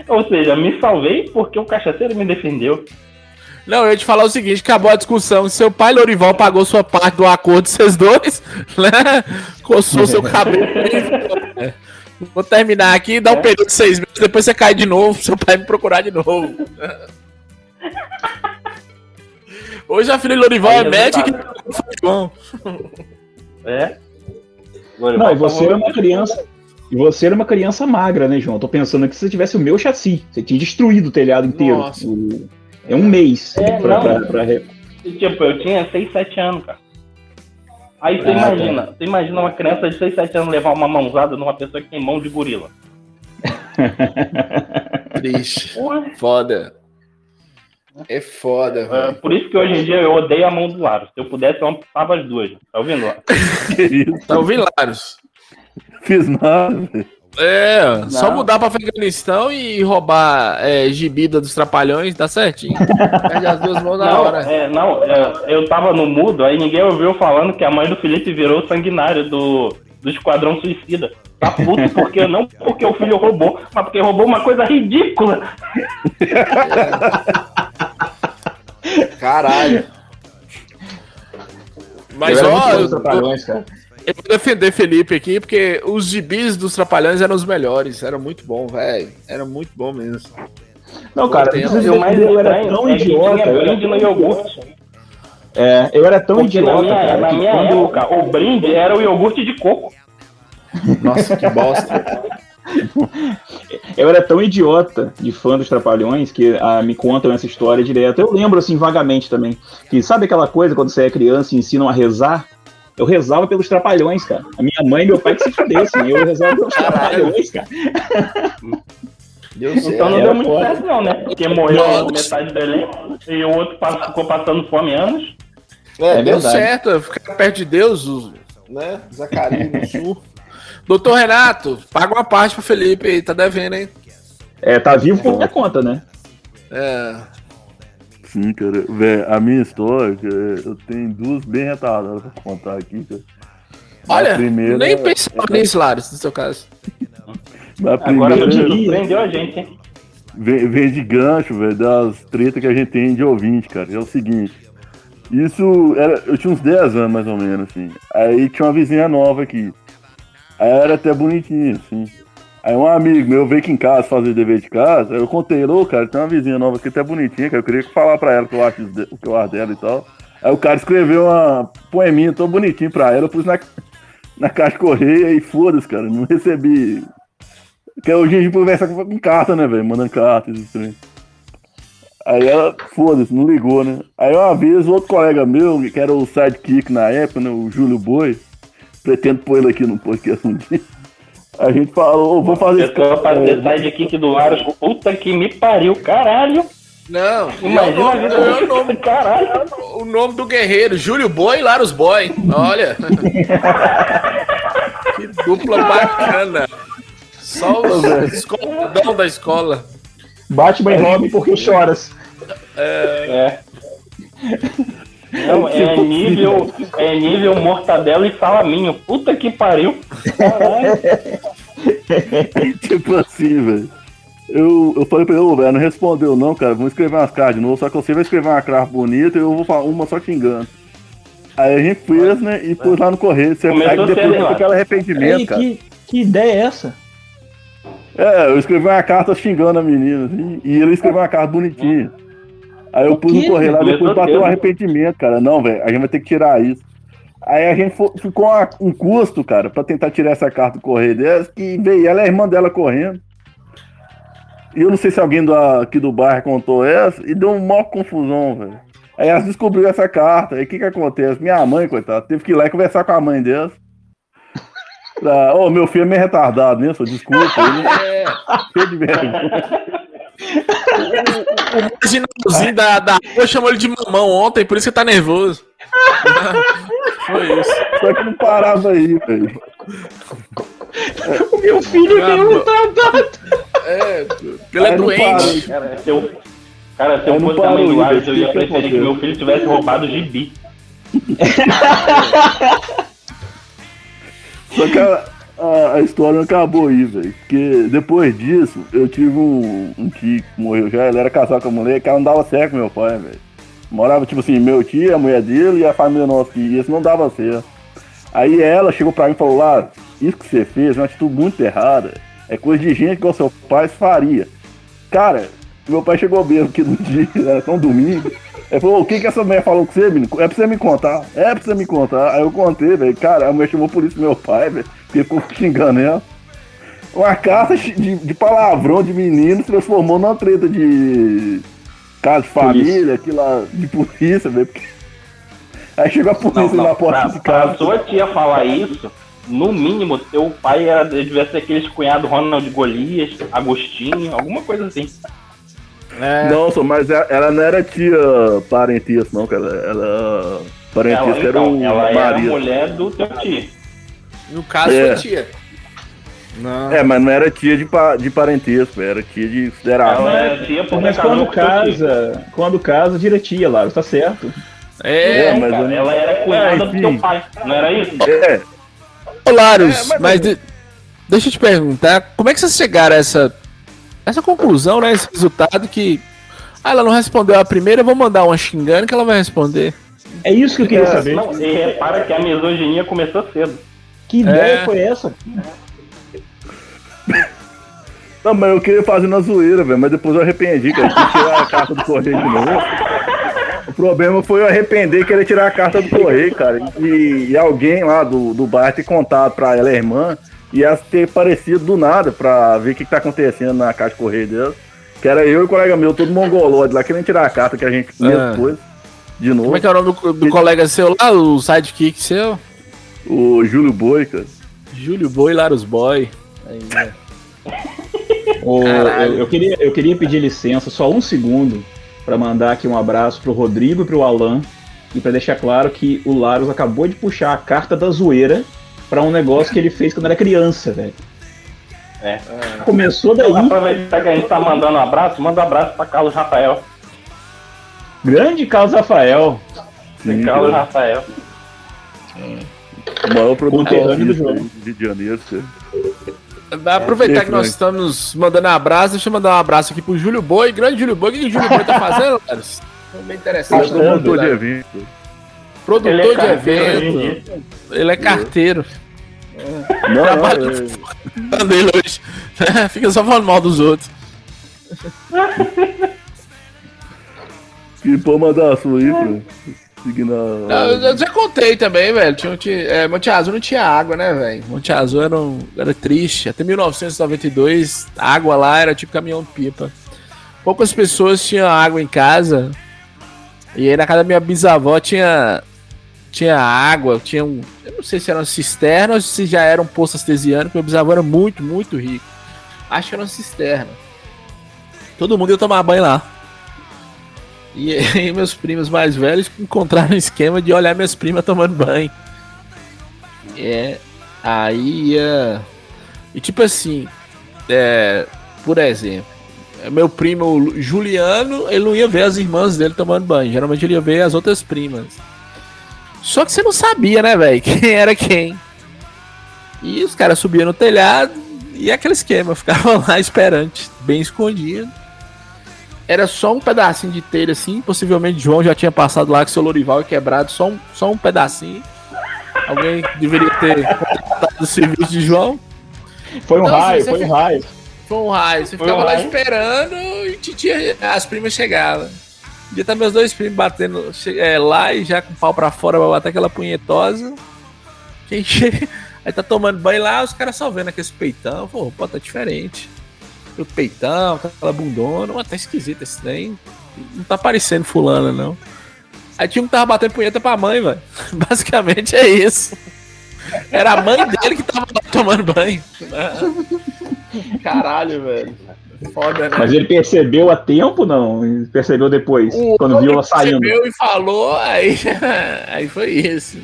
Ou seja, me salvei porque o cachaceiro me defendeu. Não, eu ia te falar o seguinte: acabou a discussão. Seu pai Lorival pagou sua parte do acordo de vocês dois, né? Coçou seu cabelo. É. Vou terminar aqui, dá um É. período de seis meses, depois você cai de novo, seu pai me procurar de novo. Hoje a filha de Lorival Aí, é médica e resultado. que João. É. Não, e você era uma criança. E você era uma criança magra, né, João? Eu tô pensando que se você tivesse o meu chassi, você tinha destruído o telhado inteiro. Nossa. O- É um mês É, pra, não. pra- pra Tipo, eu tinha 6, 7 anos, cara. Aí você Ah, tá. imagina, você imagina uma criança de 6, 7 anos levar uma mãozada numa pessoa que tem mão de gorila. Triste. Porra. Foda. É foda, É, por isso que hoje em dia eu odeio a mão do Laro. Se eu pudesse, eu amputava as duas. Tá ouvindo? Tá ouvindo, Laros? Fiz nada, velho. É, só Não. mudar pra Afeganistão e roubar é, gibida dos trapalhões, dá certinho. Perde as duas mãos na Não, hora. é, não é, eu tava no mudo, aí ninguém ouviu falando que a mãe do Felipe virou sanguinário do, do Esquadrão Suicida. Tá puto porque não porque o filho roubou, mas porque roubou uma coisa ridícula. Caralho. Mas ó, fã eu, eu vou defender Felipe aqui, porque os gibis dos Trapalhões eram os melhores. Era muito bom, velho. Era muito bom mesmo. Não, cara, Tem- vocês E o mais eu era tão é que idiota. eu era brinde no tão iogurte. É, eu era tão Porque na idiota, minha, cara, na que minha quando... época, o brinde era o iogurte de coco. Nossa, que bosta. Eu era tão idiota de fã dos Trapalhões que ah, me contam essa história direto. Eu lembro, assim, vagamente também. Que sabe aquela coisa quando você é criança e ensinam a rezar? Eu rezava pelos Trapalhões, cara. A minha mãe e meu pai que se fudessem. Eu rezava pelos Trapalhões, cara. Deu Então não deu muito foda. certo, não, né? Porque morreu Nossa. metade do elenco e o outro ficou passando fome anos. É, É Deu verdade. certo, ficar perto de Deus. o- né? Zacarias no sul. Doutor Renato, paga uma parte pro Felipe aí, tá devendo, hein? É, tá vivo por minha conta, né? É. Sim, cara. Véi, a minha história, cara, eu tenho duas bem retardadas pra contar aqui, cara. Olha, A primeira- nem pensava nisso, Lares, no seu caso. A Agora primeira me diria. surpreendeu a gente, hein? vem, vem de gancho, velho, das tretas que a gente tem de ouvinte, cara. É o seguinte. Isso era. Eu tinha uns 10 anos mais ou menos, assim. Aí tinha uma vizinha nova aqui. Aí era até bonitinha, assim. Aí um amigo meu veio aqui em casa fazer dever de casa. Eu contei, ô, cara, tem uma vizinha nova aqui até bonitinha, cara. Eu queria falar pra ela que eu acho, o que eu acho dela e tal. Aí o cara escreveu uma poeminha tão bonitinho pra ela, eu pus na, na caixa de correio e foda-se, cara. Não recebi. Porque hoje a gente conversa com, carta, né, velho? Mandando carta, esses trem. Aí ela, foda-se, não ligou, né? Aí uma vez, outro colega meu, que era o sidekick na época, né, o Júlio Boi, pretendo pôr ele aqui no podcast um dia. A gente falou, vamos fazer Eu tô fazendo sidekick do Laros. Puta que me pariu, caralho. Não, Imagina é o do nome, caralho. o nome do guerreiro, Júlio Boi e Laros Boy. Olha. que dupla bacana. Só os escoladão da escola. Batman e Robin, por que choras? É. Não, é nível, é nível mortadela e salaminho. Puta que pariu. Caralho. tipo assim, velho. Eu, eu falei pra ele, ô, velho, não respondeu não, cara. Vamos escrever umas cartas de novo, só que você vai escrever uma carta bonita e eu vou falar uma só xingando. Aí a gente fez, né, e pôs lá no correio. Você Começou aí depois lá. aquele arrependimento, Ei, cara. que, que ideia é essa? É, eu escrevi uma carta xingando a menina, assim, e ele escreveu uma carta bonitinha. Aí eu pus no correio lá, depois bateu um arrependimento, cara. Não, velho, a gente vai ter que tirar isso. Aí a gente ficou uma- um custo, cara, pra tentar tirar essa carta do correio dessa, que veio ela e a irmã dela correndo. E eu não sei se alguém do, aqui do bairro contou essa, e deu uma maior confusão, velho. Aí elas descobriram essa carta, aí o que que acontece? Minha mãe, coitada, teve que ir lá e conversar com a mãe dela. Pra, Ô, meu filho é meio retardado, né? Só desculpa. Ele é cheio de vergonha. O marginalzinho da, da rua chamou ele de mamão ontem, por isso que tá nervoso. Foi isso. Só que não parava aí, velho. O meu filho tem um retardado. É, ele é doente. Cara, se eu, cara, se eu não fosse também do Igor, eu ia preferir que meu filho tivesse roubado o gibi. Só que a, a- a história não acabou aí, velho. Porque depois disso, eu tive um, um tio que morreu já, ele era casado com a mulher, que ela não dava certo com meu pai, velho. Morava, tipo assim, meu tio, a mulher dele e a família nossa ia, isso não dava certo. Aí ela chegou pra mim e falou, lá, isso que você fez é uma atitude muito errada. É coisa de gente que o seu pai faria. Cara, meu pai chegou mesmo aqui no dia, era só um domingo. Ele falou, o que que essa mulher falou com você, menino? É pra você me contar. É pra você me contar. Aí eu contei, velho. Cara, a mulher chamou por isso meu pai, velho. Porque ficou xingando ela. Uma carta de, de palavrão de menino se transformou numa treta de casa de família, aquilo lá, de polícia, velho. porque- Aí chegou a polícia na porta pra, de casa. sua tia falar isso, no mínimo, teu pai era, devia ser aqueles cunhados Ronald Golias, Agostinho, alguma coisa assim. É, Não, só, mas ela, ela não era tia parentesca, não, cara. Ela. Parentesca Ela, era então, o ela era a marido. mulher do teu tio. no caso É. foi tia. Não. É, mas não era tia de, pa, de parentesco, era tia de considerável. Ela era tia porque Mas quando casa, quando casa, diretia, Laro, tá certo. É, É, mas Cara, ela era cunhada É, do enfim. teu pai, não era isso? É. Ô, Larus, É, mas- mas de- deixa eu te perguntar, como é que vocês chegaram a essa, essa conclusão, né? Esse resultado que. Ah, ela não respondeu a primeira, eu vou mandar uma xingando que ela vai responder. É isso que eu queria É, saber. não, e repara que a misoginia começou cedo. Que ideia É. foi essa? Não, mas eu queria fazer na zoeira, velho, mas depois eu arrependi, cara. Eu quis tirar a carta do correio de novo. O problema foi eu arrepender e querer tirar a carta do correio, cara. E, e alguém lá do, do bar ter contado pra ela, a irmã, e ela ter aparecido do nada pra ver o que, que tá acontecendo na caixa de correio dela. Que era eu e o colega meu, todo mongolóide lá, querendo tirar a carta que a gente ia Ah. depois. De novo. Como é que é o nome do, do colega seu lá, o sidekick seu? O Júlio Boi, cara. Júlio Boi, Larus Boy. Aí, né? Eu, eu queria, eu queria pedir licença só um segundo para mandar aqui um abraço pro Rodrigo e pro Alan e para deixar claro que o Larus acabou de puxar a carta da zoeira para um negócio que ele fez quando era criança, velho. É. Começou daí, Então, aproveitar que a gente tá mandando um abraço, manda um abraço pra Carlos Rafael. grande Carlos Rafael. Sim, Carlos cara. Rafael. O maior produtor do Rio de Janeiro, aproveitar que nós estamos mandando abraço, deixa eu mandar um abraço aqui pro Júlio Boi. Grande Júlio Boi, o que, que o Júlio Boi tá fazendo, Larus? Tô bem interessante. Produtor de evento. Produtor Ele é de evento. Ele é carteiro. Não, Trabalho- não, é- Falando dele hoje. Fica só falando mal dos outros. Que pô mandar a sua aí, pô. Seguindo a. Não, eu já contei também, velho. Tinha, tinha, é, Monte Azul não tinha água, né, velho? Monte Azul era, um- era triste. Até 1992, a água lá era tipo caminhão-pipa. Poucas pessoas tinham água em casa. E aí na casa da minha bisavó tinha, tinha água, tinha um. Eu não sei se era uma cisterna ou se já era um poço artesiano, porque meu bisavô era muito, muito rico. Acho que era uma cisterna. Todo mundo ia tomar banho lá. E aí meus primos mais velhos encontraram um esquema de olhar minhas primas tomando banho. É. Aí ia. E tipo assim, é, por exemplo, meu primo Juliano, ele não ia ver as irmãs dele tomando banho. Geralmente ele ia ver as outras primas. Só que você não sabia, né, velho, quem era quem. E os caras subiam no telhado e aquele esquema, ficava lá esperando, bem escondido. Era só um pedacinho de telha assim, possivelmente João já tinha passado lá com seu Lorival e quebrado só um, só um pedacinho. Alguém deveria ter contratado o serviço de João. Foi um Não, raio, você foi um raio. Foi um raio. Você Foi ficava um lá raio. esperando e titia, as primas chegavam. Devia estar meus dois primos batendo é, lá e já com o pau pra fora pra bater aquela punhetosa. Quem chega. Aí tá tomando banho lá, os caras só vendo aquele peitão. Pô, pô, tá diferente. O peitão, aquela bundona. Pô, tá esquisito esse trem. Não tá parecendo fulano, não. Aí tinha um que tava batendo punheta pra mãe, velho. Basicamente é isso. Era a mãe dele que tava tomando banho. Caralho, velho. Foda, né? Mas ele percebeu a tempo, não? Ele percebeu depois, O quando viu ela saindo. percebeu e falou, aí, aí foi isso.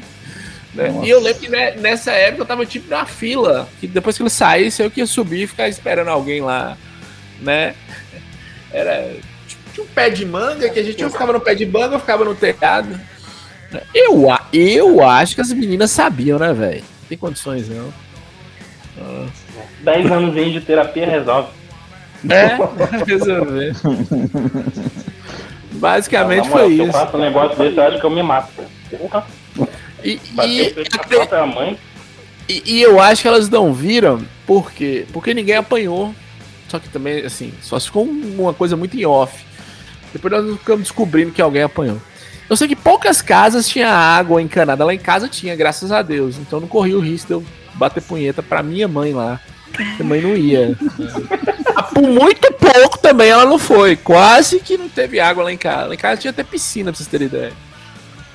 Né? E eu lembro que ne- nessa época eu tava tipo na fila, que depois que ele saísse eu que ia subir e ficar esperando alguém lá, né? Era tipo, tinha um pé de manga que a gente ou ficava no pé de manga ou ficava no telhado. Eu, a- eu acho que as meninas sabiam, né, velho? Não tem condições não. 10 anos de terapia resolve. É, resolver. Basicamente moral, foi Se eu isso. faço um negócio desse, eu acho que eu me mato. Porra, E, bater e, a própria mãe. E, e eu acho que elas não viram, por quê? Porque ninguém apanhou. Só que também, assim, só ficou uma coisa muito em off. Depois nós ficamos descobrindo que alguém apanhou. Eu sei que poucas casas tinha água encanada. Lá em casa tinha, graças a Deus. Então não corri o risco de eu bater punheta pra minha mãe lá. Minha mãe não ia. Ah, Por muito pouco também ela não foi. Quase que não teve água lá em casa. Lá em casa tinha até piscina, pra vocês terem ideia.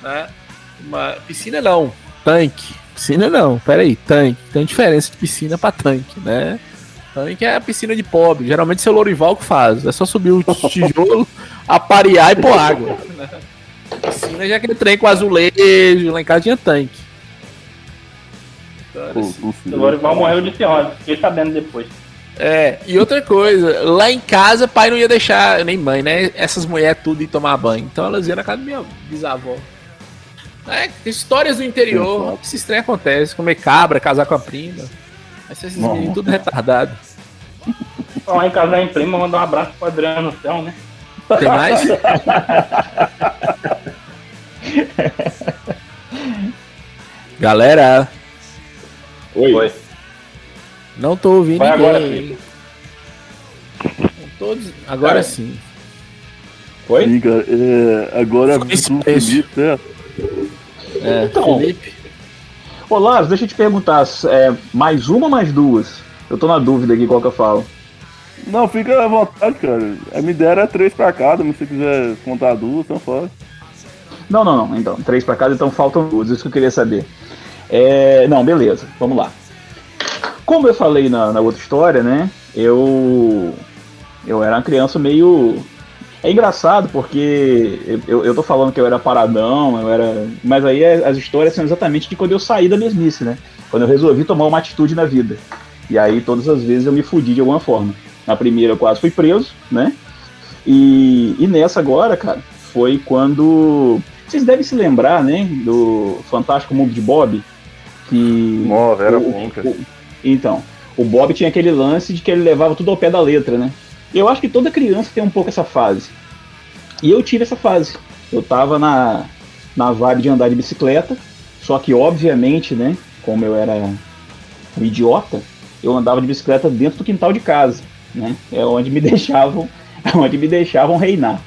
Né? Uma, piscina não, tanque. Piscina não, peraí, tanque. Tem diferença de piscina pra tanque, né? Tanque é a piscina de pobre. Geralmente seu Lorival que faz. É só subir o tijolo, aparear e pôr água. Piscina já é aquele trem com azulejo. Lá em casa tinha tanque. Então, assim. o O. Lorival morreu de cirrose. Fiquei sabendo depois. É, e outra coisa, lá em casa, pai não ia deixar, nem mãe, né? Essas mulheres tudo ir tomar banho. Então elas iam na casa da minha bisavó. É, histórias do interior, esse estranho acontece, comer cabra, casar com a prima. Aí vocês Não. tudo retardado. Falar em casar em prima, mandar um abraço pro Adriano no céu, né? Tem mais? Galera, Oi. Foi. não tô ouvindo Vai ninguém. agora? Todos... Agora Cara, sim. Oi? Sim, cara. É, agora Foi do isso. Felipe, certo? É, Então. Felipe. Ô, Lars, deixa eu te perguntar, é, mais uma ou mais duas? Eu tô na dúvida aqui qual que eu falo. Não, fica à vontade, cara. A minha ideia era três pra cada, mas se você quiser contar duas, então faz. Não, não, não. Então, três pra casa, então faltam duas. Isso que eu queria saber. É, não, beleza. Vamos lá. Como eu falei na, na outra história, né? Eu. Eu era uma criança meio. É engraçado porque eu- eu, tô falando que eu era paradão, eu era. Mas aí é- as histórias são exatamente de quando eu saí da mesmice, né? Quando eu resolvi tomar uma atitude na vida. E aí todas as vezes eu me fudi de alguma forma. Na primeira eu quase fui preso, né? E, e nessa agora, cara, foi quando. Vocês devem se lembrar, né? Do Fantástico Mundo de Bob. Que. Nova, era o- bom, cara. o- então, o Bob tinha aquele lance de que ele levava tudo ao pé da letra, né? Eu acho que toda criança tem um pouco essa fase. E eu tive essa fase. Eu tava na, na vibe de andar de bicicleta, só que obviamente, né, como eu era um idiota, eu andava de bicicleta dentro do quintal de casa, né? É onde me deixavam, é onde me deixavam reinar.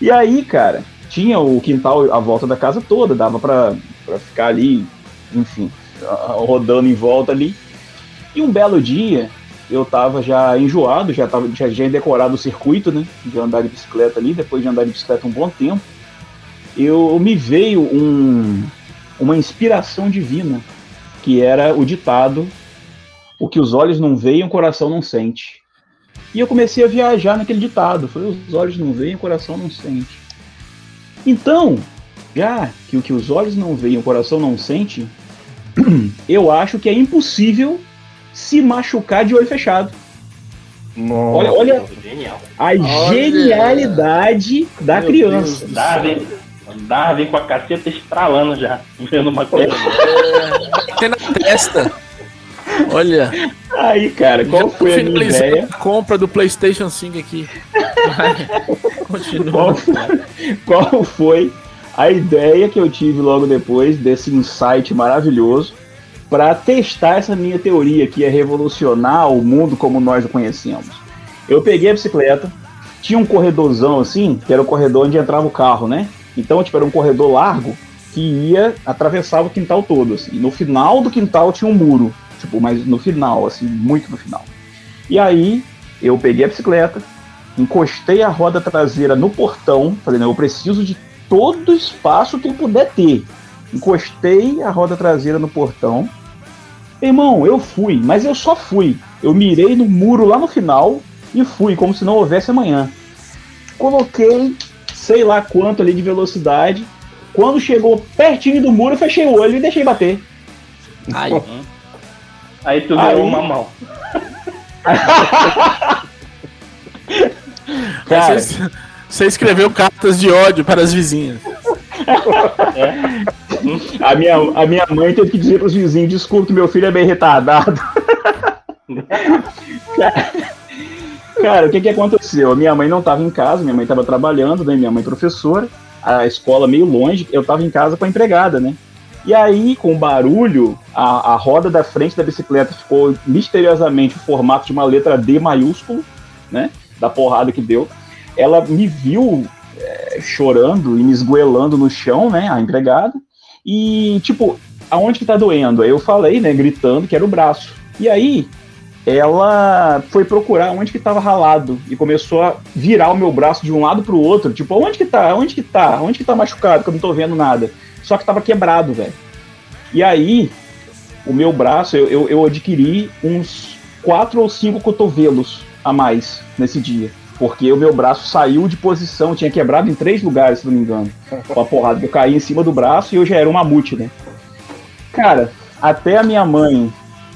E aí, cara, tinha o quintal à volta da casa toda, dava pra ficar ali, enfim, rodando em volta ali. E um belo dia, eu tava já enjoado, já tava já, já decorado o circuito, né, de andar de bicicleta ali, depois de andar de bicicleta um bom tempo, eu me veio um, uma inspiração divina, que era o ditado o que os olhos não veem, o coração não sente. E eu comecei a viajar naquele ditado. Falei, os olhos não veem, o coração não sente. Então, já que o que os olhos não veem, o coração não sente, eu acho que é impossível se machucar de olho fechado. Nossa. Olha, olha Genial. a Olha. genialidade da Meu criança. Deus. Darwin, Darwin com a caceta estralando já, vendo uma coisa. Tem na testa. Olha, Aí, cara, qual já foi a minha ideia? a compra do PlayStation 5 aqui. Continua. Qual, qual foi a ideia que eu tive logo depois desse insight maravilhoso para testar essa minha teoria que é revolucionar o mundo como nós o conhecemos? Eu peguei a bicicleta, tinha um corredorzão assim, que era o corredor onde entrava o carro, né? Então, tipo, era um corredor largo que ia, atravessava o quintal todo, assim. No final do quintal tinha um muro, tipo, mas no final, assim, muito no final. E aí, eu peguei a bicicleta, encostei a roda traseira no portão, falei, eu preciso de todo o espaço que eu puder ter. Encostei a roda traseira no portão. Irmão, eu fui, mas eu só fui. Eu mirei no muro lá no final e fui, como se não houvesse amanhã. Coloquei, sei lá quanto ali de velocidade. Quando chegou pertinho do muro, eu fechei o olho e deixei bater. Ai, Aí tu Aí- virou uma mão. Cara, você, você escreveu cartas de ódio para as vizinhas. a minha, a minha mãe teve que dizer pros vizinhos: desculpa que meu filho é bem retardado. Cara, o que que aconteceu? A minha mãe não estava em casa, minha mãe estava trabalhando, né? Minha mãe professora, a escola meio longe, eu estava em casa com a empregada, né? E aí, com o barulho, a, a roda da frente da bicicleta ficou misteriosamente o formato de uma letra D maiúsculo, né? Da porrada que deu. Ela me viu é, chorando e me esgoelando no chão, né? A empregada. E, tipo, aonde que tá doendo? Aí eu falei, né? Gritando que era o braço. E aí, ela foi procurar onde que tava ralado e começou a virar o meu braço de um lado pro outro, tipo, onde que tá? Onde que tá? Onde que tá machucado? Que eu não tô vendo nada. Só que tava quebrado, velho. E aí, o meu braço, eu, eu, eu adquiri uns quatro ou cinco cotovelos a mais nesse dia. Porque o meu braço saiu de posição, tinha quebrado em três lugares, se não me engano. Com a porrada. Eu caí em cima do braço e eu já era um mamute, né? Cara, até a minha mãe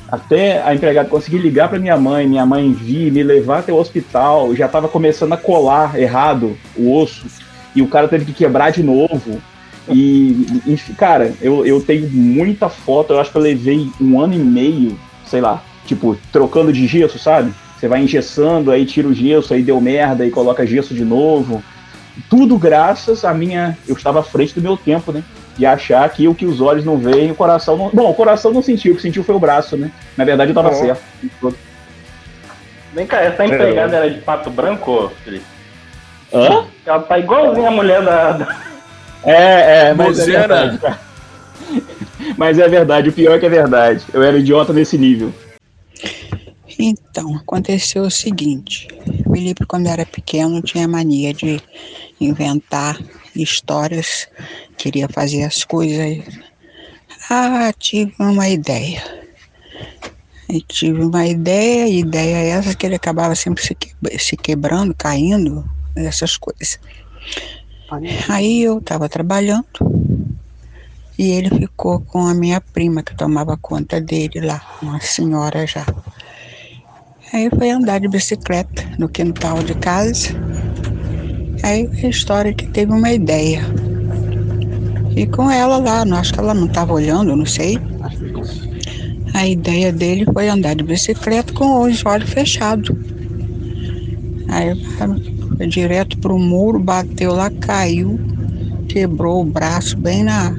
até a empregada conseguir ligar para minha mãe, minha mãe vir, me levar até o hospital, já estava começando a colar errado o osso, e o cara teve que quebrar de novo. E, e, cara, eu, eu tenho muita foto, eu acho que eu levei um ano e meio, sei lá, tipo, trocando de gesso, sabe? Você vai engessando, aí tira o gesso, aí deu merda, aí coloca gesso de novo. Tudo graças à minha. Eu estava à frente do meu tempo, né? De achar que o que os olhos não veem, o coração não. Bom, o coração não sentiu, o que sentiu foi o braço, né? Na verdade eu tava Uhum. certo. Vem cá, essa empregada era de pato branco, Felipe? Hã? Ela tá igualzinha a mulher da. da- É, é, mas é Mozena. Mas é verdade, o pior é que é verdade. Eu era idiota nesse nível. Então, aconteceu o seguinte: o Felipe, quando era pequeno, tinha mania de inventar histórias, queria fazer as coisas. Ah, tive uma ideia. E tive uma ideia, ideia essa que ele acabava sempre se quebrando, caindo, essas coisas. Aí eu estava trabalhando e ele ficou com a minha prima que tomava conta dele lá, uma senhora já. Aí foi andar de bicicleta no quintal de casa. Aí a história que teve uma ideia. E com ela lá, não acho que ela não estava olhando, não sei. A ideia dele foi andar de bicicleta com os olhos fechados. Aí foi direto pro muro, bateu lá, caiu, quebrou o braço bem na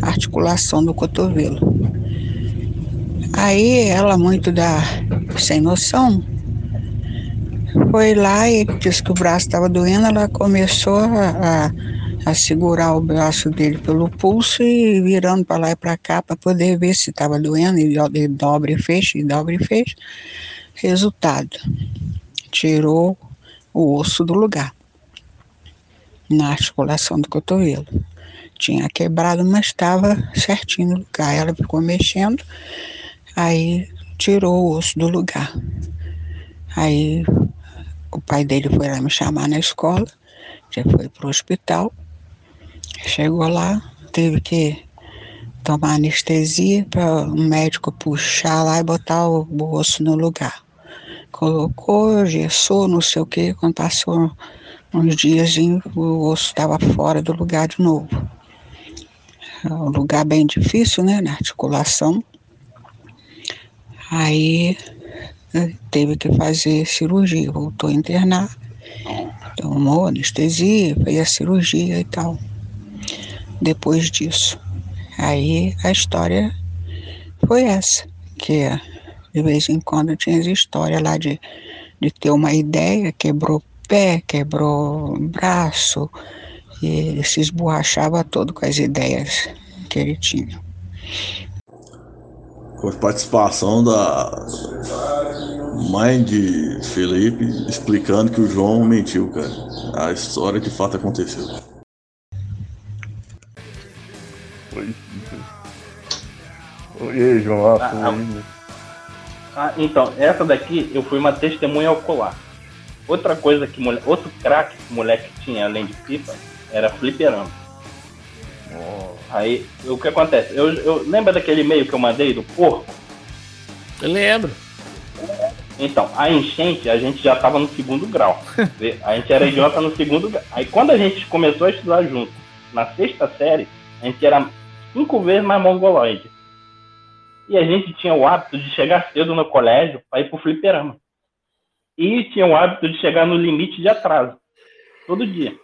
articulação do cotovelo. Aí ela, muito da sem noção, foi lá e disse que o braço estava doendo, ela começou a, a, a segurar o braço dele pelo pulso e virando para lá e para cá para poder ver se estava doendo, e e dobra e fecha, e dobra e fecha. Resultado, tirou o osso do lugar, na articulação do cotovelo. Tinha quebrado, mas estava certinho no lugar. Ela ficou mexendo, Aí tirou o osso do lugar. Aí o pai dele foi lá me chamar na escola, já foi para o hospital. Chegou lá, teve que tomar anestesia para o médico puxar lá e botar o, o osso no lugar. Colocou, gessou, não sei o que, quando passou uns dias o osso estava fora do lugar de novo. É um lugar bem difícil, né, na articulação. Aí eh, teve que fazer cirurgia, voltou a internar, tomou anestesia, fez a cirurgia e tal. Depois disso. Aí a história foi essa, que de vez em quando tinha essa história lá de, de ter uma ideia, quebrou pé, quebrou braço, e se esborrachava todo com as ideias que ele tinha. Com a participação da mãe de Felipe explicando que o João mentiu, cara. A história de fato aconteceu. E aí, João? Ah, Ah, então, essa daqui eu fui uma testemunha ocular. Outra coisa que outro craque que o moleque tinha além de pipa era fliperama. Aí, o que acontece? Eu, eu lembra daquele e-mail que eu mandei do porco? Eu lembro. Então, a enchente, a gente já tava no segundo grau. A gente era idiota no segundo grau. Aí quando a gente começou a estudar junto, na sexta série, a gente era cinco vezes mais mongoloide. E a gente tinha o hábito de chegar cedo no colégio para ir pro fliperama. E tinha o hábito de chegar no limite de atraso. Todo dia.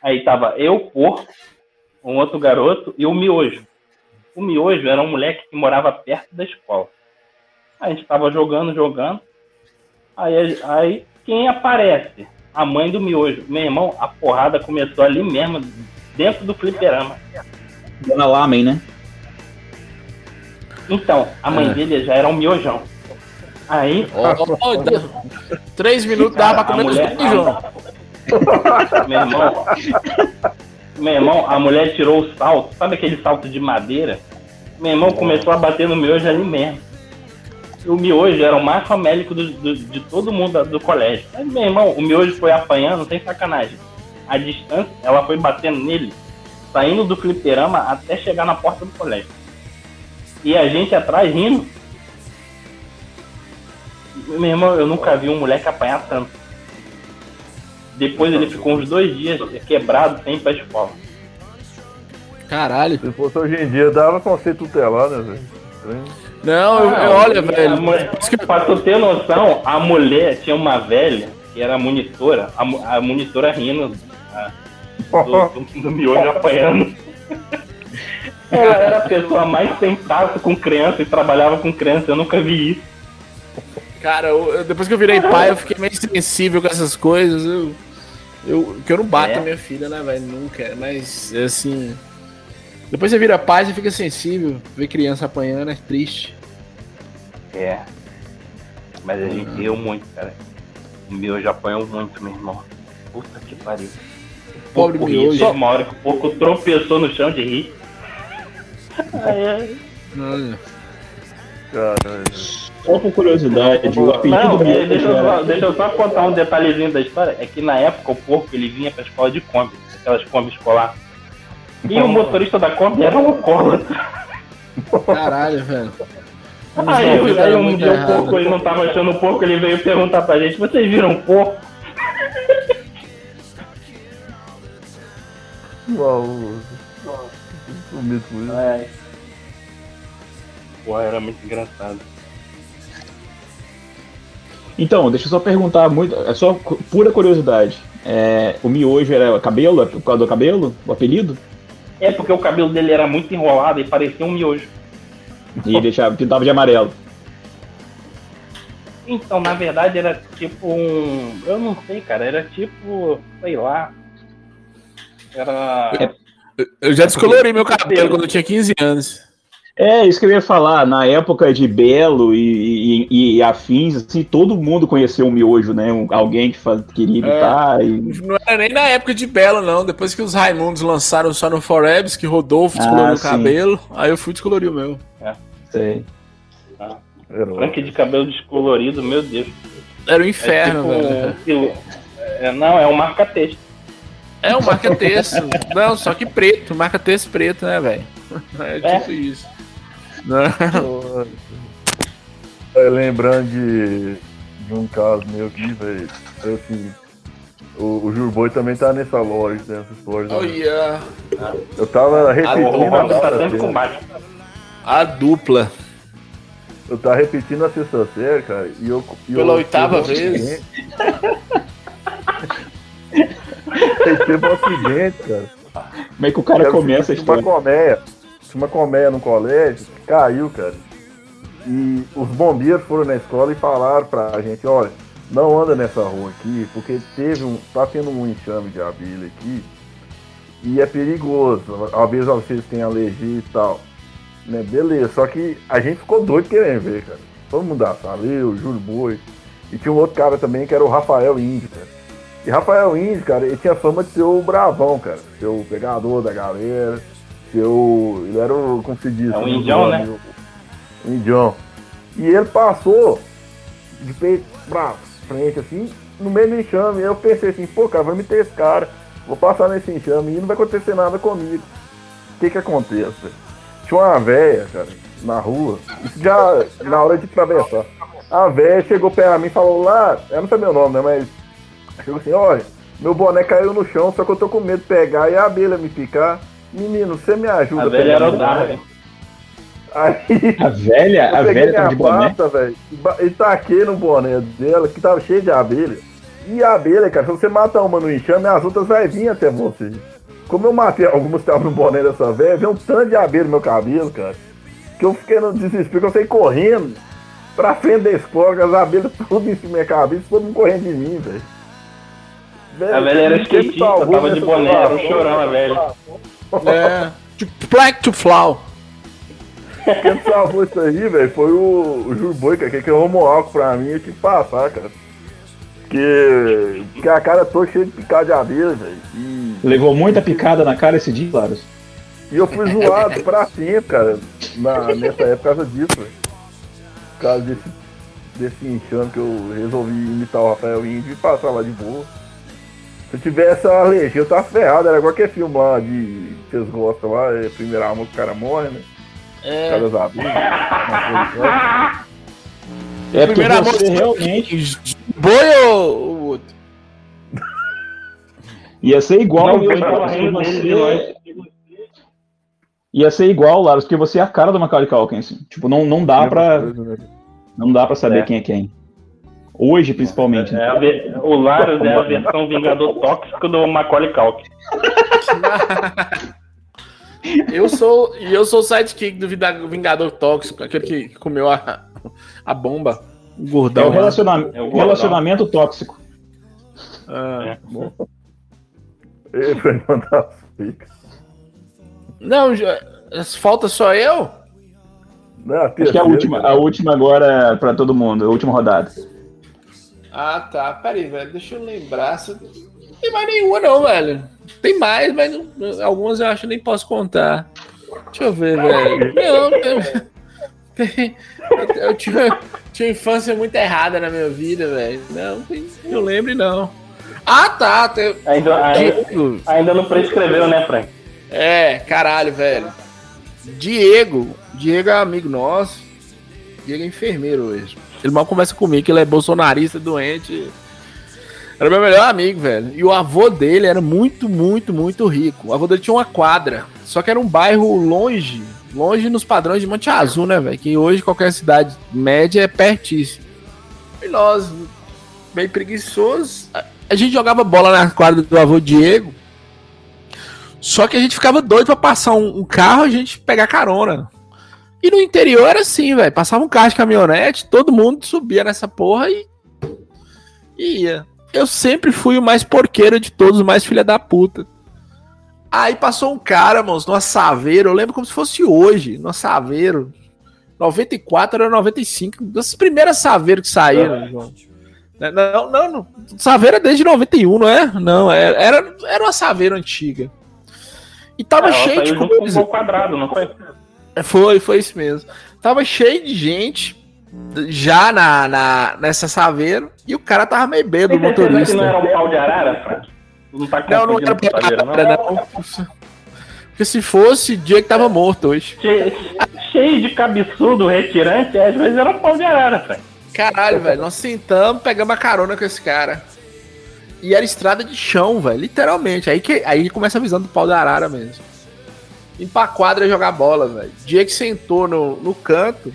Aí tava eu, porco, um outro garoto e o miojo. O miojo era um moleque que morava perto da escola. A gente tava jogando, jogando. Aí, aí quem aparece? A mãe do miojo. Meu irmão, a porrada começou ali mesmo, dentro do fliperama. Dona Lamen, né? Então, a mãe É. dele já era um miojão. Aí, ó, dá- Três minutos dava pra comer os mulher- dois, meu irmão, meu irmão, a mulher tirou o salto, sabe aquele salto de madeira? Meu irmão começou a bater no miojo ali mesmo. O miojo era o mais famélico do- do- de todo mundo da- do colégio. Mas, meu irmão, o miojo foi apanhando, sem sacanagem. A distância, ela foi batendo nele, saindo do fliperama até chegar na porta do colégio. E a gente atrás rindo. Meu irmão, eu nunca vi um moleque apanhar tanto. Depois ele ficou uns dois dias quebrado sem ir pra escola. Caralho. Se fosse hoje em dia, dava pra ser tutelar, né, velho? Não, eu, eu- olha, velho. Mulher, pra tu ter noção, a mulher tinha uma velha que era monitora, a, a monitora rindo a- do, do, do miojo apanhando. Ela era a pessoa mais sem com criança e trabalhava com criança, eu nunca vi isso. Cara, eu- depois que eu virei pai, eu fiquei meio sensível com essas coisas. Eu, eu, que eu não bato É? a minha filha, né, velho? Nunca. Mas, assim. Depois você vira pai, você fica sensível. Ver criança apanhando é triste. É. Mas a gente riu muito, cara. O miojo apanhou muito, meu irmão. Puta que pariu. O Pobre porco riu, miojo. teve Uma hora que o porco tropeçou no chão de rir. Ai, ai. Olha. Caralho. Só por curiosidade, o apelido Não, é, deixa, eu só, deixa eu só contar um detalhezinho da história. É que na época o porco ele vinha pra escola de Kombi, aquelas Kombi escolar. E o motorista da Kombi era um alcoólatra. Caralho, velho. Aí, aí um dia o porco ele não tava achando o porco, ele veio perguntar pra gente, vocês viram um porco? Uau. Sumido com isso. É. Pô, era muito engraçado. Então, deixa eu só perguntar muito, é só pura curiosidade. É, o miojo era cabelo, é por causa do cabelo, o apelido? É porque o cabelo dele era muito enrolado e parecia um miojo. E deixava, pintava de amarelo. Então, na verdade, era tipo um. Eu não sei, cara. Era tipo. Sei lá. Era. Eu já descolori meu cabelo quando eu tinha 15 anos. É, isso que eu ia falar, na época de Belo e, e- e afins, assim, todo mundo conheceu o miojo, né? Um- alguém que faz- queria imitar. E... Não era nem na época de Bela, não. Depois que os Raimundos lançaram só no Forebs, que Rodolfo Ah, descoloriu o sim. cabelo, aí eu fui descolorir o meu. Sei. Era Frank de cabelo descolorido, meu Deus. Era o inferno, é tipo, velho. um é, não, é um marca-texto. É um marca-texto. não, só que preto. Marca-texto preto, né, velho? É tipo isso. Não. É, lembrando de, de um caso meu aqui, velho. Assim, o, o Jurboi também tá nessa loja, nessa história. né? Olha. Eu tava repetindo a tá com baixo. A dupla. Eu tava repetindo a sexta série, cara. E eu, e Pela eu, oitava eu- vez. Teve um acidente, cara. Como é que o cara começa a uma história? colmeia. Uma colmeia no colégio caiu, cara. E os bombeiros foram na escola e falaram pra gente, olha, não anda nessa rua aqui, porque teve um. tá tendo um enxame de abelha aqui e é perigoso. Às vezes vocês têm alergia e tal. Né? Beleza, só que a gente ficou doido querendo ver, cara. Todo mundo da sala, eu, Júlio Boi. E tinha um outro cara também que era o Rafael Índio, cara. E Rafael Índio, cara, ele tinha fama de ser o bravão, cara. Ser o pegador da galera. Ser o. Ele era o. Como se diz? É um indião, né? O indião. E ele passou de peito pra frente, assim, no meio do enxame. E eu pensei assim, pô, cara, vai me ter esse cara. Vou passar nesse enxame e não vai acontecer nada comigo. O que que acontece? Tinha uma véia, cara, na rua. Isso já na hora de atravessar. A véia chegou perto a mim e falou lá, eu não sei meu nome, né, mas chegou assim, olha, meu boné caiu no chão, só que eu tô com medo de pegar e a abelha me picar. Menino, você me ajuda A velha era pegar o meu boné?" Darwin. Aí A velha, a velha tá de boné. velho, e taquei no boné dela, que tava cheio de abelha. E a abelha, cara, se você mata uma no enxame, as outras vai vir até você. Como eu matei algumas que estavam no boné dessa velha, veio um tanto de abelha no meu cabelo, cara. Que eu fiquei no desespero, que eu saí correndo pra frente da escola, as abelhas tudo em cima da minha cabeça, todo mundo correndo de mim, velho. A velha era skatista, tava de boné, era um chorão a velha. É. To black to flow. Quem salvou isso aí, velho, foi o, o Jurboi, cara, que que é homo álcool pra mim, eu tive que passar, cara. Porque, porque a cara toda cheia de picada de abelha, velho. E, Levou muita picada na cara esse dia, Claros. e eu fui zoado pra sempre, cara, na, nessa época por causa disso, velho. Por causa desse, desse enxame que eu resolvi imitar o Rafael Índio e passar lá de boa. Se eu tivesse a alergia, eu tava ferrado, era igual aquele filme lá de. que vocês gostam lá, é primeiro amor que o cara morre, né? É. Uma coisa assim. É porque Primeiro amor você realmente Boi ou o outro? ia ser igual Não, cara, de você, ia ser igual, Laros, porque você é a cara do Macaulay Culkin, assim. Tipo, não, não dá pra, não dá pra saber É. quem é quem. Hoje, principalmente. É né? a ve- o Larus é a versão Vingador Tóxico do Macaulay Culkin. Eu sou. E eu sou o sidekick do Vingador Tóxico, aquele que comeu a, a bomba. O É gordão. o lá. relaciona- É o gordão. relacionamento tóxico. Ah, bom. Ele vai mandar fake. Não, falta só eu? Não, a Acho que é a última, a última agora pra todo mundo, a última rodada. Ah, tá. Pera aí, velho. Deixa eu lembrar. Não tem mais nenhuma, não, velho. Tem mais, mas não- algumas eu acho que nem posso contar. Deixa eu ver, velho. Não, tem- tem- eu, eu tinha, tinha infância muito errada na minha vida, velho. Não, não lembro, não. Ah, tá. Tem, Ainda, ainda, ainda não prescreveu, né, Frank? É, caralho, velho. Diego. Diego é amigo nosso. Diego é enfermeiro hoje. Ele mal conversa comigo, que ele é bolsonarista, doente. Era meu melhor amigo, velho. E o avô dele era muito, muito, muito rico. O avô dele tinha uma quadra. Só que era um bairro longe. Longe nos padrões de Monte Azul, né, velho? Que hoje qualquer cidade média é pertíssimo. E nós, bem preguiçosos, a- gente jogava bola na quadra do avô Diego. Só que a gente ficava doido pra passar um, um carro e a gente pegar carona. E no interior era assim, velho. Passava um carro de caminhonete, todo mundo subia nessa porra e, e ia. Eu sempre fui o mais porqueiro de todos, o mais filha da puta. Aí passou um cara, moço, numa Saveiro, eu lembro como se fosse hoje, numa Saveiro. 94 era 95, das primeiras Saveiro que saíram, João. Né, Não, não, não. Saveiro é desde 91, não é? Não, era, era, era uma Saveiro antiga. E tava Ela cheio de saiu junto com o coisa. gol quadrado, não foi? Foi, foi isso mesmo. Tava cheio de gente já na, na, nessa Saveiro e o cara tava meio bêbado, o certeza que motorista. não era um pau de arara, Frank? Não tá Não, não era confundindo com saveiro, pra não. Porque se fosse, Diego tava morto hoje. Che- Cheio de cabeçudo, retirante, às vezes era um pau de arara, Frank. Caralho, velho. Nós sentamos, pegamos a carona com esse cara. E era estrada de chão, velho. Literalmente. Aí, que, aí começa a visão do pau da arara mesmo. Ir pra quadra jogar bola, velho. Diego sentou no, no canto.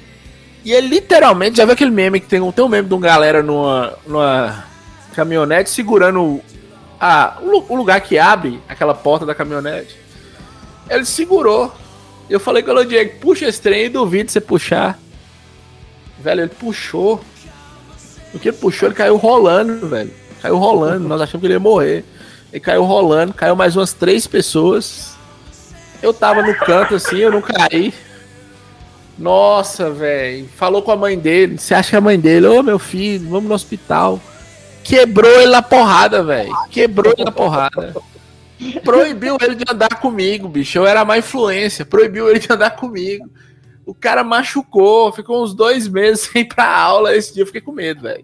E ele literalmente, já viu aquele meme que tem, um- tem um meme de um galera numa, numa caminhonete segurando a, o lugar que abre aquela porta da caminhonete. Ele segurou. Eu falei com o Diego, puxa esse trem e duvido você puxar. Velho, ele puxou. O que ele puxou, ele caiu rolando, velho. Caiu rolando. Nós achamos que ele ia morrer. Ele caiu rolando, caiu mais umas três pessoas. Eu tava no canto assim, eu não caí. Nossa, velho. Falou com a mãe dele. Você acha que a mãe dele, ô meu filho, vamos no hospital. Quebrou ele na porrada, velho. Quebrou ele na porrada. Proibiu ele de andar comigo, bicho. Eu era má influência. Proibiu ele de andar comigo. O cara machucou, ficou uns dois meses sem ir pra aula. Esse dia eu fiquei com medo, velho.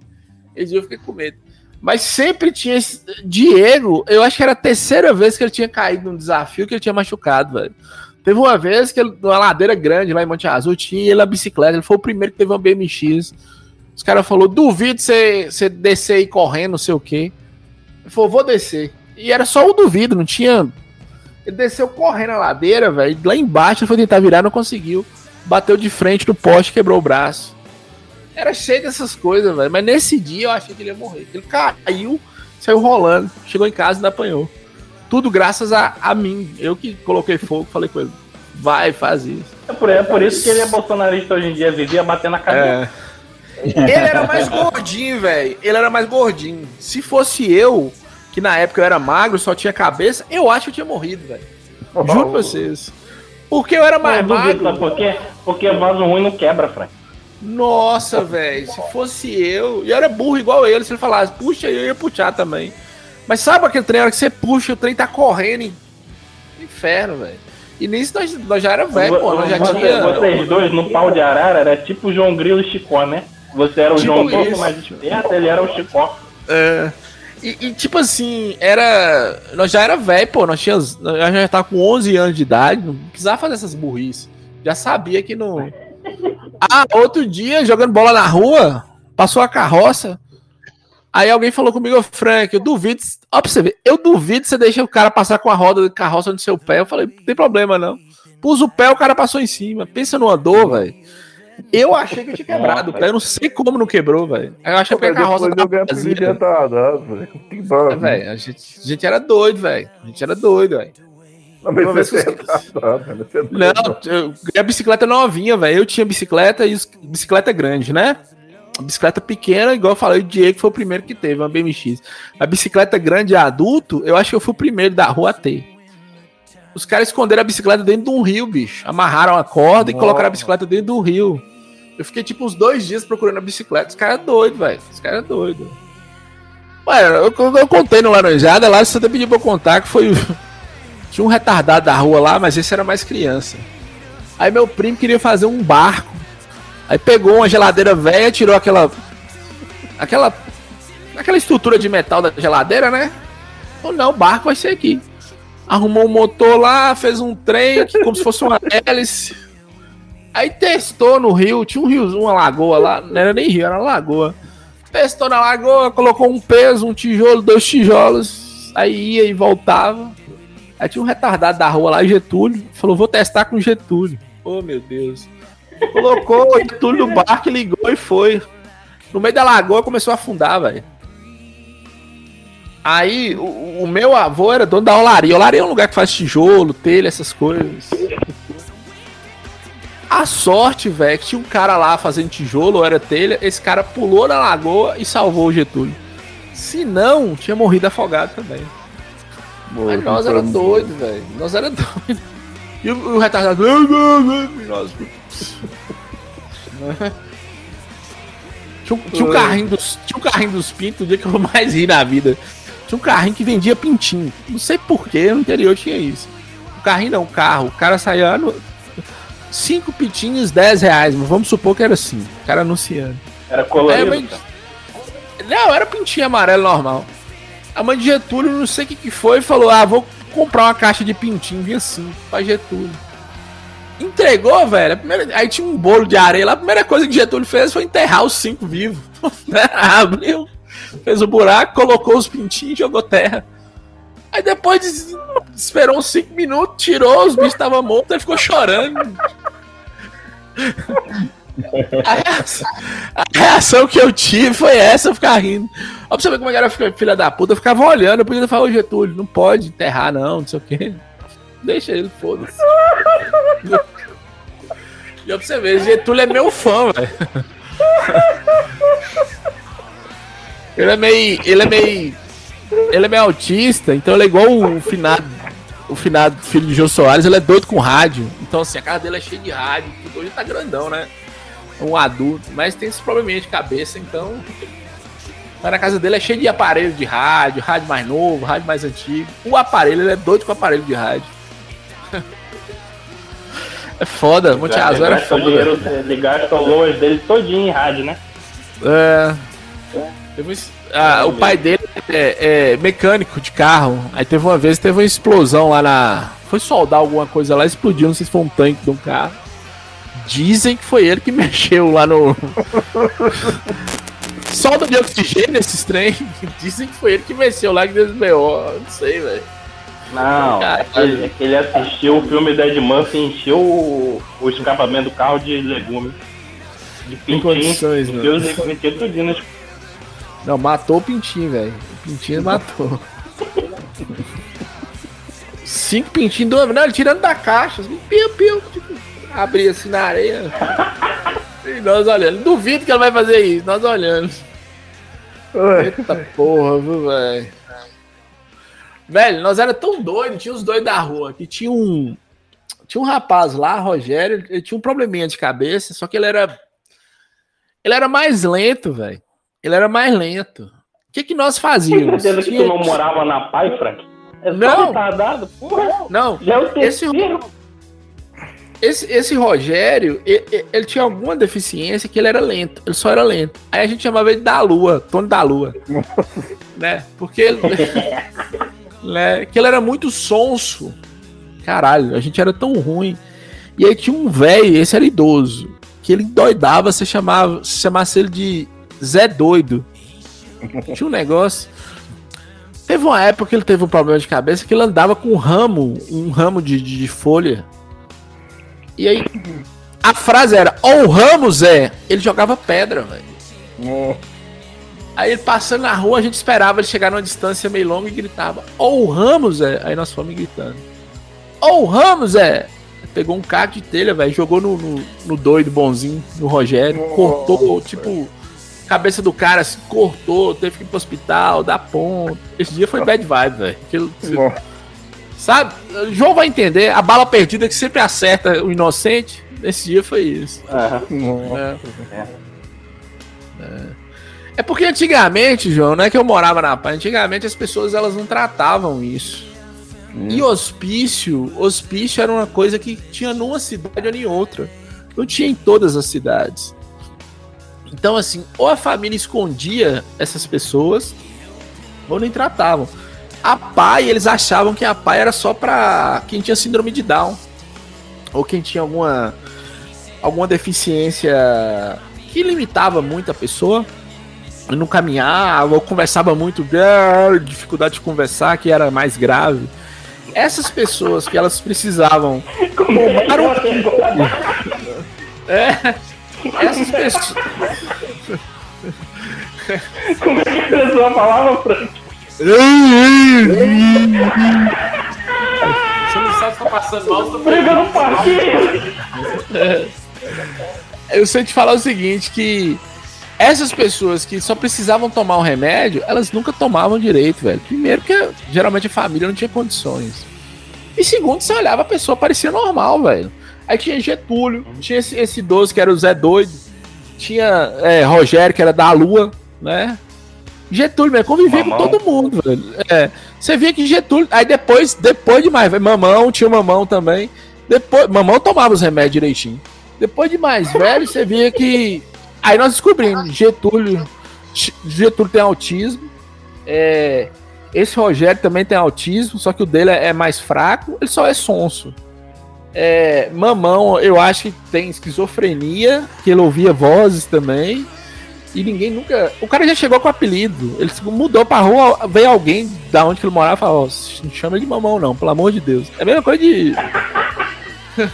Esse dia eu fiquei com medo. Mas sempre tinha esse. Diego, eu acho que era a terceira vez que ele tinha caído num desafio que ele tinha machucado, velho. Teve uma vez que ele, numa ladeira grande lá em Monte Azul, tinha ele na bicicleta. Ele foi o primeiro que teve uma BMX. Os caras falaram: duvido você descer aí correndo, não sei o quê. Ele falou: vou descer. E era só o duvido, não tinha. Ele desceu correndo a ladeira, velho. Lá embaixo ele foi tentar virar, não conseguiu. Bateu de frente no poste, quebrou o braço. Era cheio dessas coisas, velho. Mas nesse dia eu achei que ele ia morrer. Ele caiu, saiu rolando, chegou em casa e ainda apanhou. Tudo graças a, a mim. Eu que coloquei fogo, falei com ele. Vai, faz isso. É por, é por isso que ele é bolsonarista hoje em dia, vivia batendo na cabeça. Ele era mais gordinho, velho. Ele era mais gordinho. Se fosse eu, que na época eu era magro, só tinha cabeça, eu acho que eu tinha morrido, velho. Juro pra vocês. Porque eu era Não, eu mais duvido, magro. sabe por quê? Porque vaso ruim não quebra, Frank. Nossa, velho. Se fosse eu. E eu era burro igual ele. Se ele falasse, puxa, eu ia puxar também. Mas sabe aquele trem, a hora que você puxa, o trem tá correndo em... Inferno, velho. E nisso nós, nós já era velho, pô. Nós já Você- tinha. Vocês dois no pau de arara era tipo o João Grilo e Chicó, né? Você era o Tipo João Grilo mais esperto, ele era o Chicó. É. E, e, tipo assim, era. Nós já era velho, pô. Nós tínhamos. Nós já tava com 11 anos de idade. Não precisava fazer essas burrices. Já sabia que não. Ah, outro dia, jogando bola na rua, passou a carroça. Aí alguém falou comigo, Frank, eu duvido. Ó, pra você ver, eu duvido você deixar o cara passar com a roda de carroça no seu pé. Eu falei, não tem problema não. Pus o pé, o cara passou em cima. Pensa numa dor, velho. Eu achei que eu tinha quebrado o pé. Eu não sei como não quebrou, velho. Eu achei que a carroça tava vazia. retardado, velho. É, velho, a gente, a gente era doido, velho. A gente era doido, velho. Não, Uma vez você é é doido. Não, eu ganhei a bicicleta novinha, velho. Eu tinha bicicleta e bicicleta grande, né? A bicicleta pequena, igual eu falei, o Diego foi o primeiro que teve, uma BMX. A bicicleta grande adulto, eu acho que eu fui o primeiro da rua a ter. Os caras esconderam a bicicleta dentro de um rio, bicho. Amarraram a corda e Nossa. colocaram a bicicleta dentro do rio. Eu fiquei tipo uns dois dias procurando a bicicleta. Os caras doidos, velho. Os caras doidos. Ué, eu, eu- eu contei no Laranjada lá, você até pediu pra eu contar que foi. Tinha um retardado da rua lá, mas esse era mais criança. Aí meu primo queria fazer um barco. Aí pegou uma geladeira velha, tirou aquela. aquela. aquela estrutura de metal da geladeira, né? Falou, não, o barco vai ser aqui. Arrumou um motor lá, fez um trem como se fosse uma hélice. Aí testou no rio, tinha um rio, uma lagoa lá, não era nem rio, era lagoa. Testou na lagoa, colocou um peso, um tijolo, dois tijolos, aí ia e voltava. Aí tinha um retardado da rua lá, Getúlio, falou, vou testar com Getúlio. Oh, meu Deus. Colocou o Getúlio no barco, ligou e foi. No meio da lagoa começou a afundar, velho. Aí, o, o meu avô era dono da olaria. Olaria é um lugar que faz tijolo, telha, essas coisas. A sorte, velho, que tinha um cara lá fazendo tijolo, ou era telha, esse cara pulou na lagoa e salvou o Getúlio. Se não, tinha morrido afogado também. Mas nós era doido, velho. Nós era doido. E o, o retardado. Nós- Tinha um, tinha um carrinho dos, tinha um carrinho dos pintos, o dia que eu mais ri na vida. Tinha um carrinho que vendia pintinho. Não sei porquê, no interior tinha isso. O carrinho não, o carro. O cara saía no. Cinco pintinhos, 10 reais. Mas vamos supor que era assim. O cara anunciando. Era É, colorido. mas- Não, era pintinho amarelo normal. A mãe de Getúlio, não sei o que, que foi, falou: Ah, vou comprar uma caixa de pintinho. Vinha assim, pra Getúlio. Entregou, velho. primeira- Aí tinha um bolo de areia lá. A primeira coisa que Getúlio fez foi enterrar os cinco vivos. Né? Abriu, fez o buraco, colocou os pintinhos e jogou terra. Aí depois esperou uns cinco minutos, tirou, os bichos estavam mortos, ele ficou chorando. A reação, a reação que eu tive foi essa, eu ficar rindo. Ó, pra você ver como é que era filha- da puta, eu ficava olhando, eu podia falar, ô Getúlio, não pode enterrar não, não sei o quê. Deixa ele, foda-se. E ó, pra você ver, Getúlio é meu fã, velho. Ele é meio. Ele é meio. Ele é meio autista, então ele é igual o finado. O finado filho de Jô Soares, ele é doido com rádio. Então, assim, a casa dele é cheia de rádio. Hoje tá grandão, né? É um adulto, mas tem esse probleminha de cabeça, então. Mas na casa dele é cheio de aparelho de rádio, rádio mais novo, rádio mais antigo. O aparelho, ele é doido com o aparelho de rádio. É foda, Monte Azul era foda. dinheiro, ele gasta o loas dele todinho em rádio, né? É. Teve um es- ah, o pai dele é, é mecânico de carro. Aí teve uma vez, teve uma explosão lá na. Foi soldar alguma coisa lá, explodiu, não sei se foi um tanque de um carro. Dizem que foi ele que mexeu lá no. Solda de oxigênio esses trem. Dizem que foi ele que mexeu lá que BO. Não sei, velho. Não, é que, ele, é que ele assistiu o filme da Ed Murphy e encheu o, o escapamento do carro de legumes. De pintinho. condições, né? Deus tudinho nas Não, matou o Pintinho, velho. O Pintinho matou. Cinco pintinhos do Não, ele tirando da caixa. assim, Piu, piu. Tipo, abria assim na areia. E nós olhando. Duvido que ele vai fazer isso. Nós olhando. Eita porra, viu, velho. Velho, nós era tão doidos, tinha os dois da rua, que tinha um. Tinha um rapaz lá, Rogério, ele tinha um probleminha de cabeça, só que ele era. Ele era mais lento, velho. Ele era mais lento. O que, que nós fazíamos? certeza que tu não morava na Pai, Frank? É só Não. retardado? Porra, Não, já é o esse, terceiro. esse, esse Rogério, ele, ele- tinha alguma deficiência que ele era lento. Ele só era lento. Aí a gente chamava ele da Lua, Tony da Lua. né? Porque ele. né? Que ele era muito sonso. Caralho, a gente era tão ruim. E aí tinha um velho, esse era idoso, que ele doidava, você chamava, se chamasse ele de Zé Doido. Tinha um negócio. Teve uma época que ele teve um problema de cabeça que ele andava com um ramo, um ramo de, de, de folha. E aí, a frase era: Ou o Ramos é. Ele jogava pedra, velho. Aí ele passando na rua, a gente esperava ele chegar numa distância meio longa e gritava: Ou o Ramos é. Aí nós fomos gritando: Ou o Ramos é. Pegou um caco de telha, velho, jogou no, no, no doido bonzinho, no Rogério, cortou, tipo, cabeça do cara, assim, cortou, teve que ir pro hospital, dar ponto. Esse dia foi bad vibe, velho. Sabe? O João vai entender, a bala perdida que sempre acerta o inocente. Esse dia foi isso. É. É. É porque antigamente, João, não é que eu morava na paz, antigamente as pessoas elas não tratavam isso. E hospício, hospício era uma coisa que tinha numa cidade ou em outra. Não tinha em todas as cidades. Então, assim, ou a família escondia essas pessoas, ou nem tratavam. A pai, eles achavam que a pai era só pra quem tinha síndrome de Down. Ou quem tinha alguma, alguma deficiência que limitava muito a pessoa. Não caminhava, ou conversava muito, dificuldade de conversar, que era mais grave. Essas pessoas que elas precisavam tomar um... É, essas pessoas. Como é que expressou a palavra, Frank? Você não sabe se tá passando mal, você Briga no parquinho! Eu sei te falar o seguinte, que essas pessoas que só precisavam tomar um remédio, elas nunca tomavam direito, velho. Primeiro que geralmente a família não tinha condições. E segundo, você olhava, a pessoa parecia normal, velho. Aí tinha Getúlio, tinha esse, esse idoso que era o Zé Doido, tinha é, Rogério, que era da Lua, né? Getúlio, velho, convivia com Mamão. todo mundo, velho. É, você via que Getúlio. Aí depois, depois demais, velho, Mamão, tinha Mamão também. Depois, Mamão tomava os remédios direitinho. Depois de mais velho, você via que. Aí nós descobrimos, Getúlio. Getúlio tem autismo. É, esse Rogério também tem autismo, só que o dele é é mais fraco, ele só é sonso. É, Mamão, eu acho que tem esquizofrenia, que ele ouvia vozes também. E ninguém nunca. O cara já chegou com apelido. Ele mudou pra rua, veio alguém da onde que ele morava e falou: ó, não chama ele de mamão, não, pelo amor de Deus. É a mesma coisa de.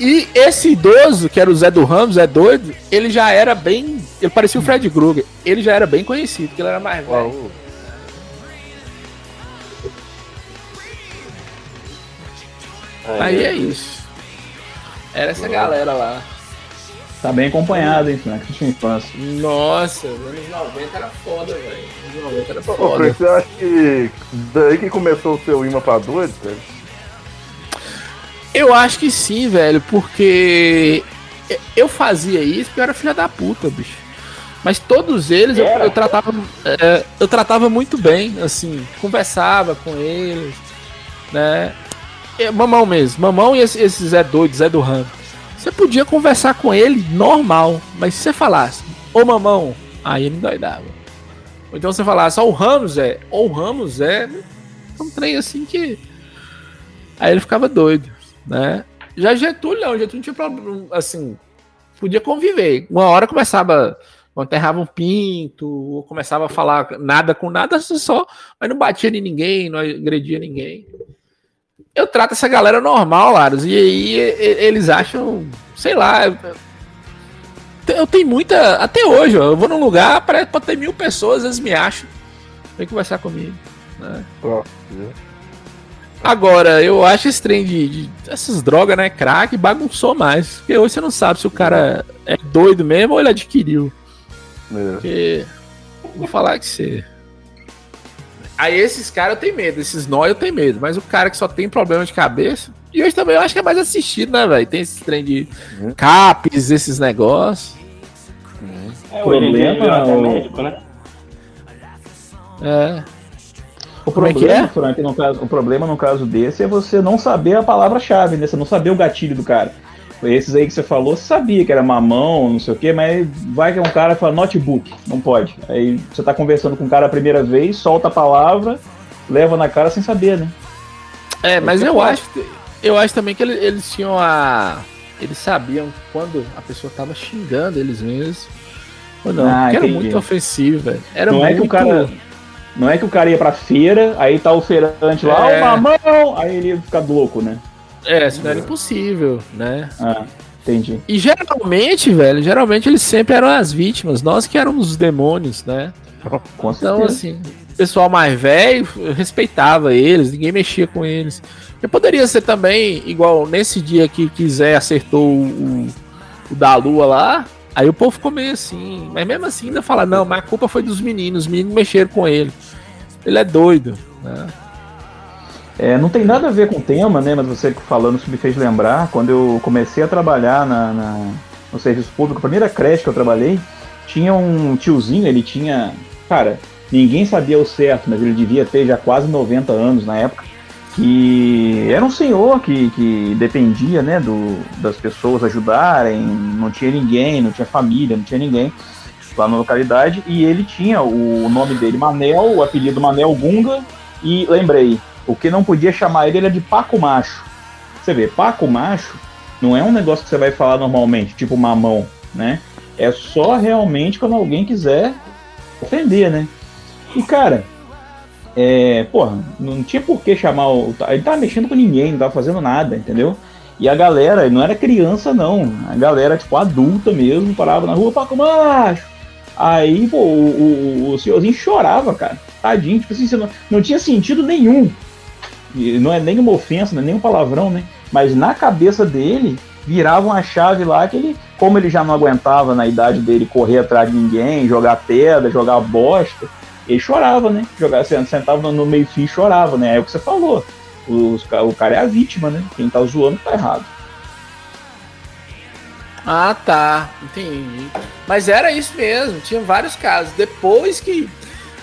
e esse idoso, que era o Zé do Ramos, Zé doido, ele já era bem. Ele parecia o Fred Krueger. Ele já era bem conhecido, porque ele era mais velho. Aí é isso. Era essa galera lá. Tá bem acompanhado, hein, Frank? Sua infância. Nossa, anos 90 era foda, velho. Anos 90 era Ô, foda. Frank, você acha que daí que começou o seu imã pra doido, cara? Eu acho que sim, velho, porque eu fazia isso porque eu era filha da puta, bicho. Mas todos eles eu, eu tratava, é, eu tratava muito bem, assim, conversava com eles, né? É, Mamão mesmo, Mamão e esse, esse Zé doido, Zé do Ramo. Você podia conversar com ele normal, mas se você falasse, ô Mamão, aí ele doidava. Ou então você falasse, ó, o Ramos é, ou o Ramos é, um trem assim que. Aí ele ficava doido, né? Já Getúlio não, Getúlio tinha problema, assim, podia conviver. Uma hora começava, enterrava um pinto, ou começava a falar nada com nada só, mas não batia em ninguém, não agredia ninguém. Eu trato essa galera normal, Laros, e aí eles acham, sei lá. eu- tenho muita. Até hoje, eu vou num lugar, parece pode ter mil pessoas, eles me acham. Vem conversar comigo. Né? Agora, eu acho esse trem de, de- essas drogas, né? Crack, bagunçou mais. Porque hoje você não sabe se o cara é doido mesmo ou ele adquiriu. É. Porque. Vou falar que você. Aí esses caras eu tenho medo, esses nó eu tenho medo. Mas o cara que só tem problema de cabeça. E hoje também eu acho que é mais assistido, né, velho? Tem esse trem de capes, esses negócios. É, hoje em dia Problema, virou até o- médico, né? É. O é problema, que é? Frank, no caso, o problema no caso desse é você não saber a palavra-chave, né? Você não saber o gatilho do cara. Esses aí que você falou, você sabia que era mamão, não sei o quê, mas vai que é um cara que fala notebook, não pode. Aí você tá conversando com o cara a primeira vez, solta a palavra, leva na cara sem saber, né? É, mas eu foda. acho, eu acho também que ele- eles tinham a. Eles sabiam quando a pessoa tava xingando eles mesmos. Ou não, Ah, porque era muito ofensivo, velho. Era não muito... é que o cara. Não é que o cara ia pra feira, aí tá o feirante lá, É. o mamão, aí ele ia ficar louco, né? É, senão era impossível, né? Ah, entendi. E geralmente, velho, geralmente eles sempre eram as vítimas, nós que éramos os demônios, né? Com Então, assim, o pessoal mais velho respeitava eles, ninguém mexia com eles. Eu poderia ser também, igual nesse dia que quiser acertou o, o da lua lá, aí o povo ficou meio assim, mas mesmo assim ainda fala, não, mas a culpa foi dos meninos, os meninos mexeram com ele. Ele é doido, né? É, não tem nada a ver com o tema, né? Mas você falando isso me fez lembrar, quando eu comecei a trabalhar na, na- no serviço público, a primeira creche que eu trabalhei, tinha um tiozinho, ele tinha. Cara, ninguém sabia o certo, mas ele devia ter já quase 90 anos na época. Que era um senhor que, que dependia, né, do, das pessoas ajudarem, não tinha ninguém, não tinha família, não tinha ninguém lá na localidade, e ele tinha o nome dele Manel, o apelido Manel Gunga, e lembrei, o que não podia chamar ele era de Paco Macho. Você vê, Paco Macho não é um negócio que você vai falar normalmente, tipo mamão, né? É só realmente quando alguém quiser ofender, né? E cara, é, porra, não tinha por que chamar o. Ele tava mexendo com ninguém, não tava fazendo nada, entendeu? E a galera, não era criança não, a galera, tipo, adulta mesmo, parava na rua, Paco Macho! Aí, pô, o, o, o senhorzinho chorava, cara. Tadinho, tipo assim, não, não tinha sentido nenhum. Não é nem uma ofensa, não é nem um palavrão, né? Mas na cabeça dele, virava uma chave lá que ele, como ele já não aguentava na idade dele correr atrás de ninguém, jogar pedra, jogar bosta, ele chorava, né? Jogava, sentava no- meio fio e chorava, né? É o que você falou. Ca- o cara é a vítima, né? Quem tá zoando tá errado. Ah, tá. Entendi. Mas era isso mesmo, tinha vários casos. Depois que.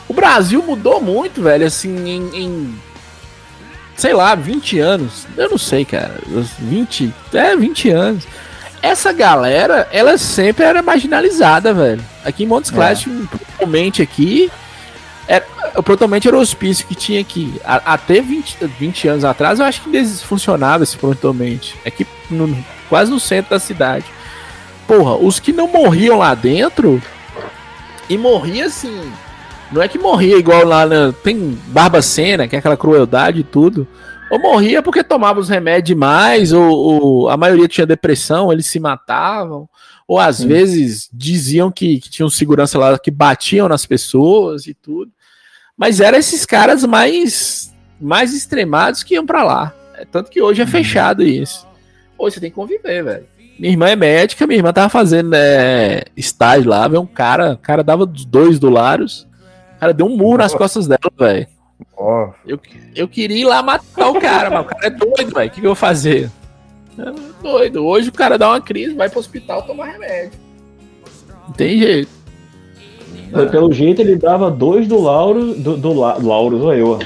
O Brasil mudou muito, velho, assim, em. em, sei lá, 20 anos. Eu não sei, cara. os 20. É, 20 anos. Essa galera, ela sempre era marginalizada, velho. Aqui em Montes É. Claros, principalmente aqui. Era, provavelmente era o hospício que tinha aqui. A- até 20, 20 anos atrás, eu acho que funcionava esse prontamente. Aqui, no- quase no centro da cidade. Porra, os que não morriam lá dentro. E morria assim. Não é que morria igual lá na. Tem Barbacena, que é aquela crueldade e tudo. Ou morria porque tomava os remédios demais, ou, ou a maioria tinha depressão, eles se matavam. Ou às vezes diziam que, que tinham segurança lá que batiam nas pessoas e tudo. Mas eram esses caras mais, mais extremados que iam pra lá. É, tanto que hoje é fechado isso. Hoje você tem que conviver, velho. Minha irmã é médica, minha irmã tava fazendo né, estágio lá, veio um cara, o cara dava dois do Laros, o cara deu um muro nas costas dela, velho. Eu, eu queria ir lá matar o cara, mas o cara é doido, velho. O que, que eu vou fazer? É doido. Hoje o cara dá uma crise, vai pro hospital tomar remédio. Não tem jeito. Pelo jeito, ele dava dois do Lauro. Do, do La, Lauro, sou eu. ó.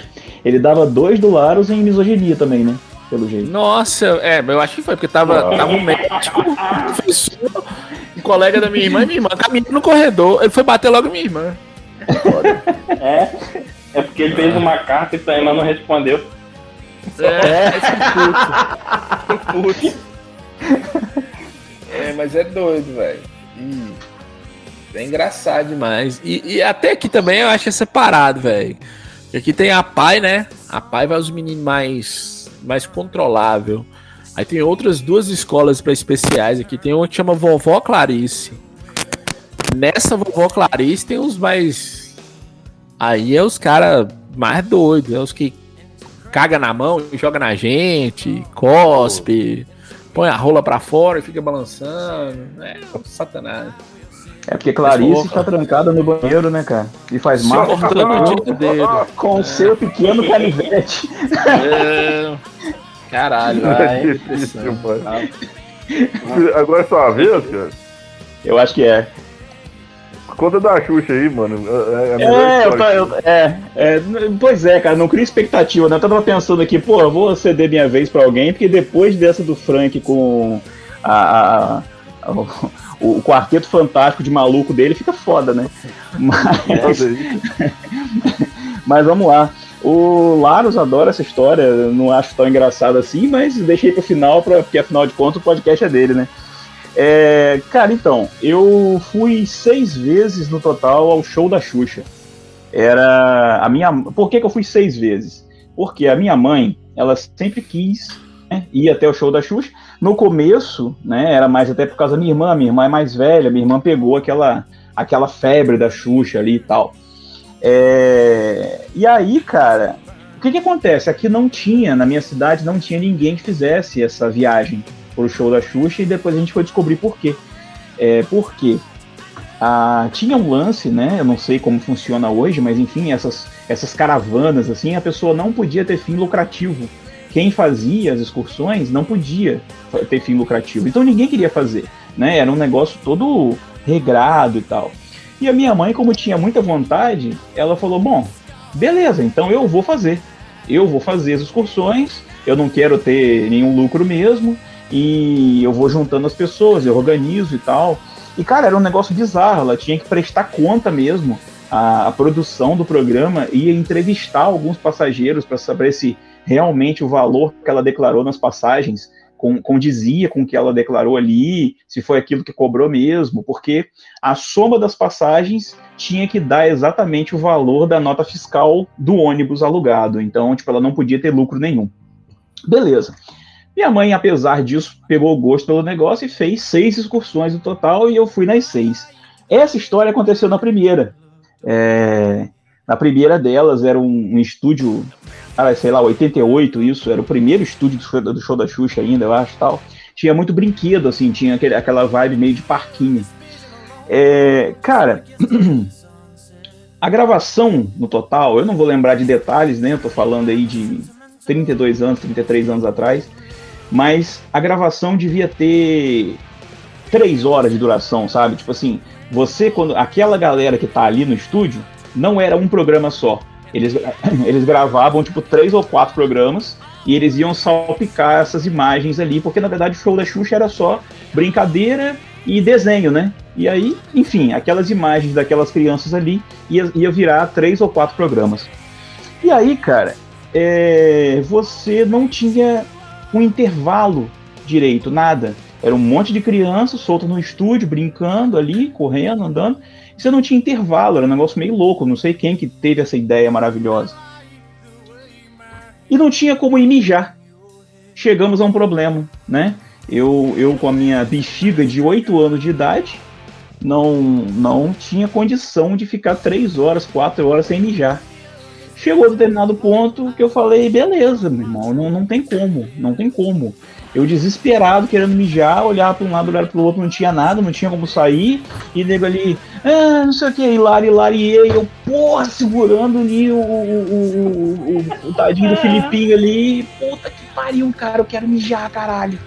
Ele dava dois do Laros em misoginia também, né? Pelo jeito. Nossa, é, eu acho que foi, porque tava, tava um médico, um professor, um colega da minha irmã e minha irmã caminhando no corredor. Ele foi bater logo minha irmã. É, é porque ele fez uma carta e tua irmã não respondeu. É, esse puto. É, mas é doido, velho. É engraçado demais. E, e até aqui também eu acho que é separado, velho. Aqui tem a pai, né? A pai vai os meninos mais, mais controlável. Aí tem outras duas escolas para especiais aqui. Tem uma que chama Vovó Clarice. Nessa Vovó Clarice tem os mais. Aí é os caras mais doidos. É os que caga na mão e joga na gente, cospe, põe a rola pra fora e fica balançando. É um satanás. É porque Clarice está trancada no banheiro, né, cara? E faz mal com o seu pequeno canivete. É, Caralho, vai. Que difícil, mano. Agora é sua vez, cara. Eu acho que é. Conta da Xuxa aí, mano. É, a melhor É, eu, é, é, pois é, cara, não cria expectativa, né? Eu tava pensando aqui, pô, eu vou ceder minha vez pra alguém, porque depois dessa do Frank com a, a- a- o, o quarteto fantástico de maluco dele, fica foda, né? Mas, mas vamos lá. O Laros adora essa história, não acho tão engraçado assim, mas deixei pro final, pra, porque afinal de contas o podcast é dele, né? É, cara, então, eu fui seis vezes no total ao show da Xuxa. Era a minha. Por que, que eu fui seis vezes? Porque a minha mãe, ela sempre quis. né, Ia até o show da Xuxa. No começo, né, era mais até por causa da minha irmã, minha irmã é mais velha, minha irmã pegou aquela, aquela febre da Xuxa ali e tal. É, e aí, cara, o que que acontece? Aqui não tinha, na minha cidade, não tinha ninguém que fizesse essa viagem pro show da Xuxa e depois a gente foi descobrir por quê. É, por quê? Ah, tinha um lance, né? Eu não sei como funciona hoje, mas enfim, essas, essas caravanas, assim, a pessoa não podia ter fim lucrativo. Quem fazia as excursões não podia ter fim lucrativo. Então ninguém queria fazer, né? Era um negócio todo regrado e tal. E a minha mãe, como tinha muita vontade, ela falou: Bom, beleza, então eu vou fazer. Eu vou fazer as excursões, eu não quero ter nenhum lucro mesmo, e eu vou juntando as pessoas, eu organizo e tal. E, cara, era um negócio bizarro, ela tinha que prestar conta mesmo. A, a produção do programa ia entrevistar alguns passageiros para saber se realmente o valor que ela declarou nas passagens condizia com o que ela declarou ali, se foi aquilo que cobrou mesmo, porque a soma das passagens tinha que dar exatamente o valor da nota fiscal do ônibus alugado. Então, tipo, ela não podia ter lucro nenhum. Beleza. Minha mãe, apesar disso, pegou o gosto pelo negócio e fez seis excursões no total e eu fui nas seis. Essa história aconteceu na primeira. É, na primeira delas era um, um estúdio, sei lá, 88, isso, era o primeiro estúdio do do show da Xuxa ainda, eu acho, tal. Tinha muito brinquedo, assim, tinha aquele, aquela vibe meio de parquinho. É, cara, a gravação no total, eu não vou lembrar de detalhes, né? Eu tô falando aí de 32 anos, 33 anos atrás mas a gravação devia ter três horas de duração, sabe? Tipo assim, você, quando. Aquela galera que tá ali no estúdio, não era um programa só. Eles, eles gravavam, tipo, três ou quatro programas e eles iam salpicar essas imagens ali, porque na verdade o show da Xuxa era só brincadeira e desenho, né? E aí, enfim, aquelas imagens daquelas crianças ali ia, ia virar três ou quatro programas. E aí, cara, é, você não tinha um intervalo direito, nada. Era um monte de crianças soltas no estúdio, brincando ali, correndo, andando. E você não tinha intervalo, era um negócio meio louco. Não sei quem que teve essa ideia maravilhosa. E não tinha como ir mijar. Chegamos a um problema, né? Eu, eu com a minha bexiga de 8 anos de idade, não, não tinha condição de ficar 3 horas, 4 horas sem mijar. Chegou a determinado ponto que eu falei, beleza, meu irmão, não, não tem como, não tem como. Eu desesperado, querendo mijar, olhar para um lado, olhar para o outro, não tinha nada, não tinha como sair. E nego ali, ah, não sei o que, hilari, e eu, porra, segurando ali o, o, o, o, o tadinho do Filipinho ali. Puta que pariu, cara, eu quero mijar, caralho.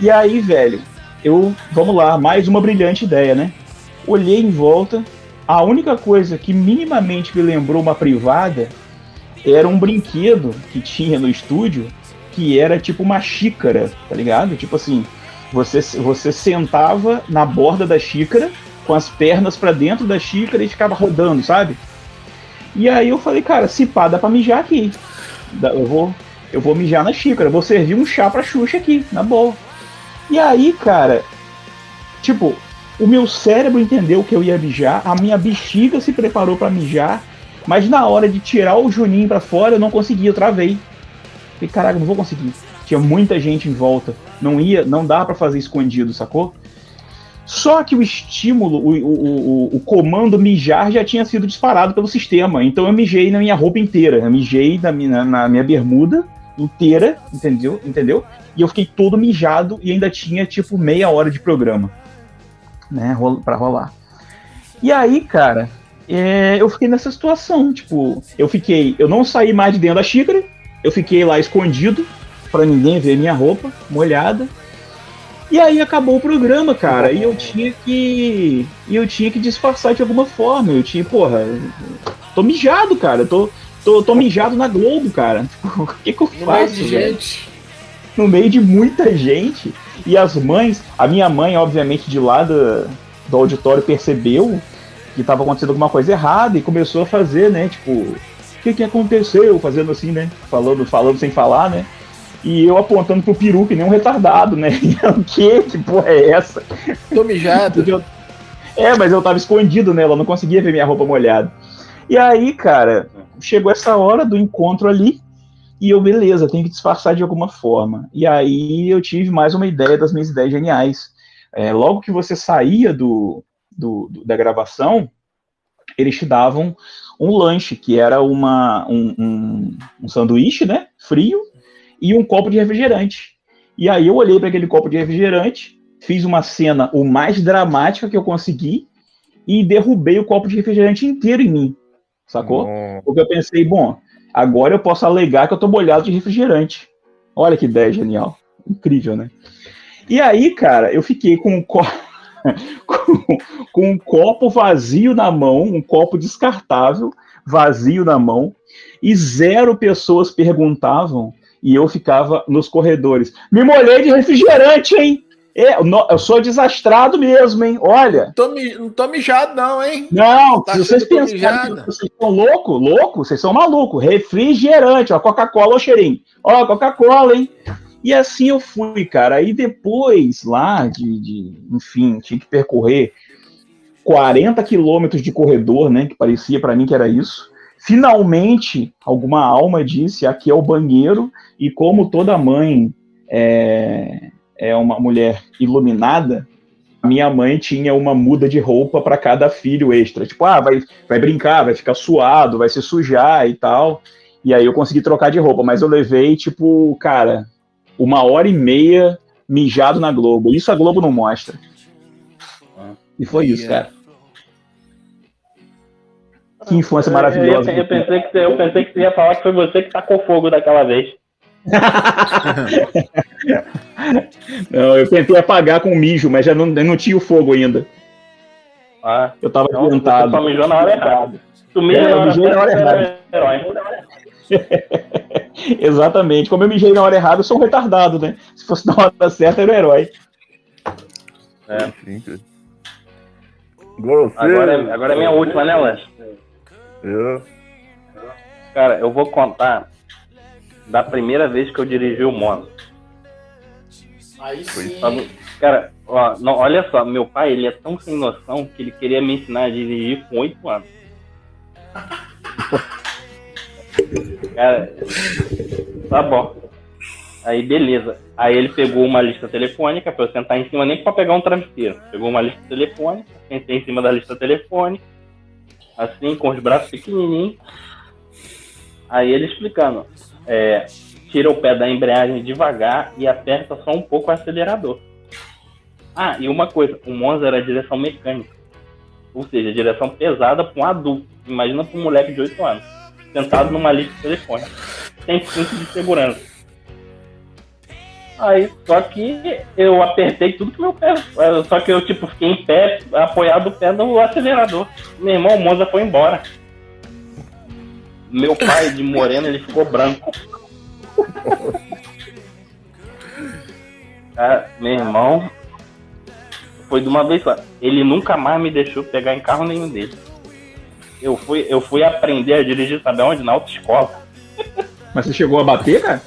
E aí, velho, eu, vamos lá, mais uma brilhante ideia, né? Olhei em volta, a única coisa que minimamente me lembrou uma privada era um brinquedo que tinha no estúdio que era tipo uma xícara, tá ligado? Tipo assim, você, você sentava na borda da xícara com as pernas para dentro da xícara e ficava rodando, sabe? E aí eu falei, cara, se pá, dá pra mijar aqui. Eu vou, eu vou mijar na xícara, vou servir um chá pra Xuxa aqui, na boa. E aí, cara, tipo, o meu cérebro entendeu que eu ia mijar, a minha bexiga se preparou para mijar, mas na hora de tirar o Juninho para fora, eu não consegui, eu travei. Falei, caraca, não vou conseguir. Tinha muita gente em volta. Não ia, não dá para fazer escondido, sacou? Só que o estímulo, o, o, o, o, comando mijar já tinha sido disparado pelo sistema. Então eu mijei na minha roupa inteira. Eu mijei na minha, na minha bermuda inteira, entendeu? entendeu? E eu fiquei todo mijado e ainda tinha tipo meia hora de programa, né, para rolar. E aí, cara, é, eu fiquei nessa situação, tipo, eu fiquei, eu não saí mais de dentro da xícara, eu fiquei lá escondido para ninguém ver minha roupa molhada. E aí acabou o programa, cara, e eu tinha que e eu tinha que disfarçar de alguma forma. Eu tinha, porra, tô mijado, cara, tô tô, tô mijado na Globo, cara. O que que eu No faço? meio de velho? gente. no meio de muita gente. E as mães, a minha mãe, obviamente, de lá do, do auditório, percebeu que estava acontecendo alguma coisa errada e começou a fazer, né? Tipo, o que, que aconteceu? Fazendo assim, né? Falando, falando sem falar, né? E eu apontando pro peru que nem um retardado, né? O que? Que porra é essa? Tô mijado. É, mas eu tava escondido nela, não conseguia ver minha roupa molhada. E aí, cara, chegou essa hora do encontro ali, E eu, beleza, tenho que disfarçar de alguma forma. E aí eu tive mais uma ideia das minhas ideias geniais. É, logo que você saía do, do, do- da gravação, eles te davam um lanche, que era uma, um, um, um sanduíche, né? Frio, e um copo de refrigerante. E aí eu olhei para aquele copo de refrigerante, fiz uma cena o mais dramática que eu consegui e derrubei o copo de refrigerante inteiro em mim. Sacou? Porque eu pensei, bom, agora eu posso alegar que eu tô molhado de refrigerante. Olha que ideia genial. Incrível, né? E aí, cara, eu fiquei com um, co- com, com um copo vazio na mão, um copo descartável, vazio na mão, e zero pessoas perguntavam, e eu ficava nos corredores. Me molhei de refrigerante, hein? É, no- eu sou desastrado mesmo, hein? Olha. Tô não tô mijado, não, hein? Não, Tá se vocês achando que pensarem vocês são loucos, loucos, vocês são malucos. Refrigerante, ó, Coca-Cola, ó, cheirinho. Ó, Coca-Cola, hein? E assim eu fui, cara. Aí depois, lá de, de- enfim, tinha que percorrer 40 quilômetros de corredor, né? Que parecia pra mim que era isso. Finalmente, alguma alma disse: aqui é o banheiro. E como toda mãe é, é uma mulher iluminada, minha mãe tinha uma muda de roupa para cada filho extra. Tipo, ah, vai, vai brincar, vai ficar suado, vai se sujar e tal. E aí eu consegui trocar de roupa, mas eu levei, tipo, cara, uma hora e meia mijado na Globo. Isso a Globo não mostra. E foi isso, cara. Que infância maravilhosa. Eu, eu, pensei que, você- eu pensei que você ia falar que foi você que tacou fogo daquela vez. Não, eu tentei apagar com mijo, mas já não, não tinha o fogo ainda. Ah, Eu tava então, adiantado. Você só mijou na hora errada. Tu mija É, na eu hora na hora errada. É um. Exatamente. Como eu mijei na hora errada, eu sou um retardado, né? Se fosse na hora certa, eu era o herói. Cara. Agora é- agora é minha última, né, Lance? Eu- Cara, eu vou contar da primeira vez que eu dirigi o Monza. Aí sim. Cara, ó, não, olha só, meu pai, ele é tão sem noção que ele queria me ensinar a dirigir com 8 anos. Cara, tá bom. Aí, beleza. Aí ele pegou uma lista telefônica pra eu sentar em cima, nem pra pegar um travesseiro. Pegou uma lista telefônica, sentei em cima da lista telefônica, assim, com os braços pequenininhos. Aí ele explicando, é, tira o pé da embreagem devagar e aperta só um pouco o acelerador. Ah, e uma coisa, o Monza era direção mecânica. Ou seja, direção pesada para um adulto. Imagina para um moleque de 8 anos, sentado numa lista telefônica, sem cinto de segurança. Aí, só que eu apertei tudo com meu pé. Só que eu, tipo, fiquei em pé, apoiado o pé no acelerador. Meu irmão, o Monza foi embora. Meu pai, de moreno, ele ficou branco. Cara, meu irmão, foi de uma vez só. Ele nunca mais me deixou pegar em carro nenhum dele. Eu fui, eu fui aprender a dirigir, sabe onde? Na autoescola. Mas você chegou a bater, cara?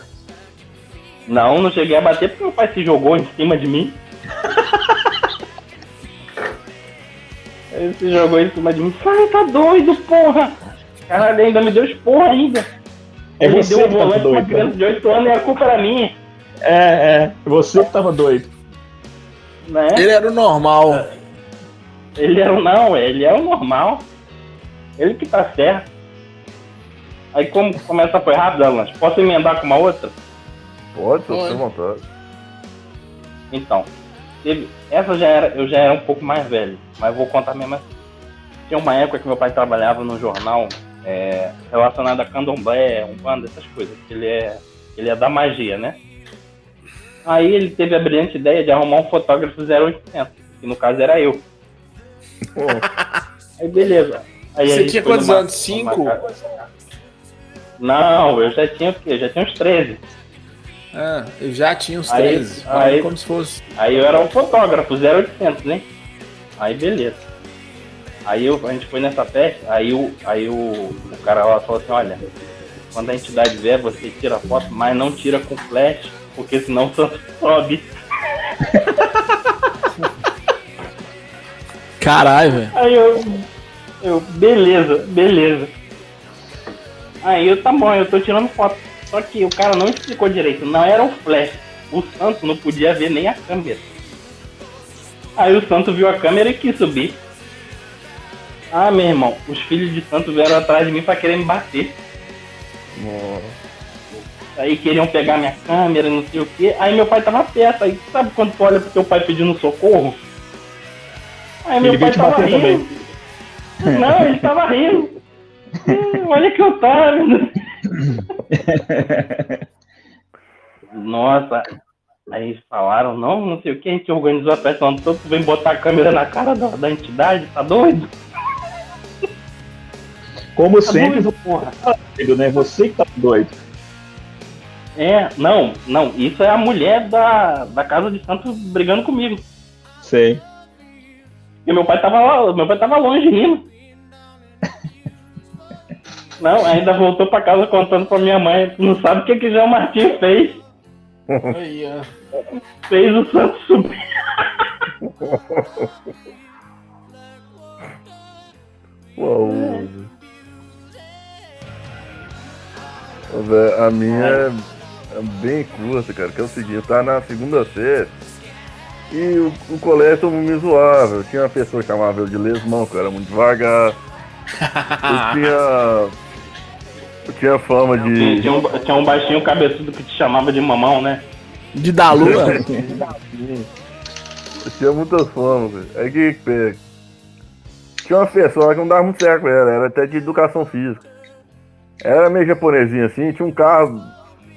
Não, não cheguei a bater porque meu pai se jogou em cima de mim. Ele se jogou em cima de mim. Sai, tá doido, porra! Caralho, ainda me deu esporro ainda. É Ele você deu um que volante pra doido. criança Né? de 8 anos e a culpa era minha. É, é. Você que tava doido. Né? Ele era o normal. Ele era o não, ele é o normal. Ele que tá certo. Aí como começa foi rápido, Alan? Posso emendar com uma outra? Pode, tô Pode. sem vontade. Então, teve, essa já era, eu já era um pouco mais velho, mas vou contar mesmo assim. Tinha uma época que meu pai trabalhava num jornal é, relacionado a candomblé, umbanda, essas coisas. que Ele é, ele é da magia, né? Aí ele teve a brilhante ideia de arrumar um fotógrafo 0800, que no caso era eu. Aí beleza. Aí Você tinha quantos anos? Cinco? Não, eu já tinha o quê? Já tinha uns 13. Ah, eu já tinha uns Aí- 13. aí- como se fosse. Aí eu era um fotógrafo, 0800, né? Aí beleza. Aí eu- a gente foi nessa festa, aí, o, aí o, o cara lá falou assim, olha, quando a entidade vier, você tira foto, mas não tira com flash, porque senão só sobe. Caralho, velho. Aí eu, eu, beleza, beleza. Aí eu, tá bom, eu tô tirando foto. Só que o cara não explicou direito, não era o flash. O santo não podia ver nem a câmera. Aí o santo viu a câmera e quis subir. Ah, meu irmão, os filhos de santo vieram atrás de mim pra querer me bater. Aí queriam pegar minha câmera, não sei o que. Aí meu pai tava perto. Aí sabe quando tu olha pro teu pai pedindo socorro? Aí meu Ele pai tava bater rindo. Não, ele tava rindo. Olha que otário. Nossa. Aí eles falaram, não, não sei o que, a gente organizou a festa onde todo vem botar a câmera na cara da, da entidade, tá doido? Como Tá sempre, doido, porra. doido, né? Você que tá doido. É, não, não, isso é a mulher da, da casa de santo brigando comigo. Sei. E meu pai tava lá, meu pai tava longe rindo. Não, ainda voltou pra casa contando pra minha mãe. Não sabe o que que João Martins fez. Aí, ó. Fez o santo subir. Uau. A minha é, é bem curta, cara, que é o seguinte, tá na segunda série e o, o colégio todo mundo me zoava. Eu tinha uma pessoa que chamava eu de lesmão, que eu era muito devagar. Eu tinha. Eu tinha fama de. Tinha um, tinha um baixinho cabeçudo que te chamava de mamão, né? De dar lua? Eu tinha muitas famas, velho. Aí que que pega? Tinha uma pessoa que não dava muito certo com ela, era até de educação física. Era meio japonesinha assim, tinha um carro.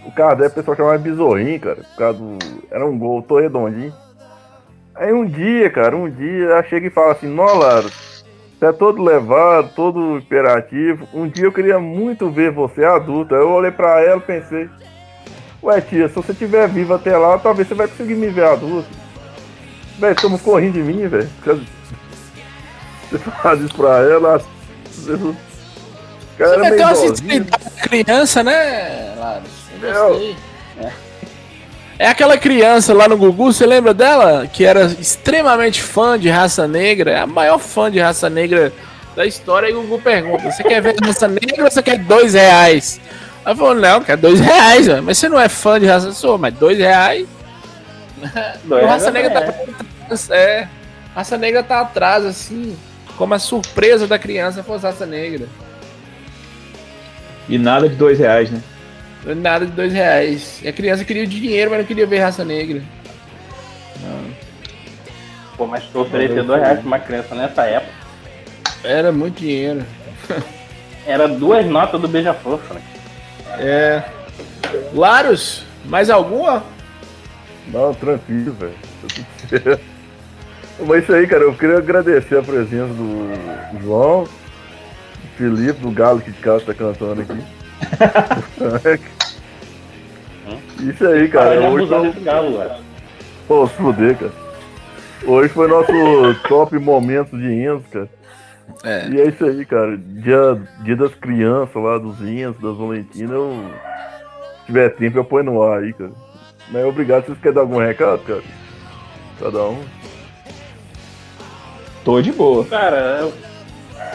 O carro dela, o pessoal chamava de besorrinho, cara. Por causa do. Era um gol todo redondinho. Aí um dia, cara, um dia ela chega e fala assim, nó Lara, você é todo levado, todo imperativo. Um dia eu queria muito ver você adulta. Eu olhei pra ela e pensei, ué tia, se você estiver viva até lá, talvez você vai conseguir me ver adulto. Velho, estamos correndo de mim, velho. Você faz isso pra ela. Você Você meteu uma sensibilidade de criança, né, Laros? Eu gostei. É aquela criança lá no Gugu, você lembra dela? Que era extremamente fã de raça negra, é a maior fã de raça negra da história. E o Gugu pergunta: Você quer ver raça negra ou você quer dois reais? Ela falou: Não, quer dois reais, velho. mas você não é fã de raça, sou, mas dois reais. Dois raça reais negra é. tá atrás, é. Raça negra tá atrás, assim, como a surpresa da criança fosse raça negra. E nada de dois reais, né? Nada de dois reais. E a criança queria o dinheiro, mas não queria ver raça negra. Pô, mas tu oferecer dois reais pra uma criança nessa época, Era muito dinheiro. era duas notas do Beija-Flor, né? É. Laros, mais alguma? Não, tranquilo, velho. Mas isso aí, cara, eu queria agradecer a presença do João, do Felipe, do Galo que de casa tá cantando aqui. isso aí, cara. Hoje foi... galo, velho. Pô, se fuder, cara. Hoje foi nosso top momento de Enzo, cara. É. E é isso aí, cara. Dia, dia das crianças lá, dos Enzo, das Valentinas, eu. Se tiver tempo, eu ponho no ar aí, cara. Mas obrigado. Vocês querem dar algum recado, cara? Cada um. Tô de boa. Cara, eu-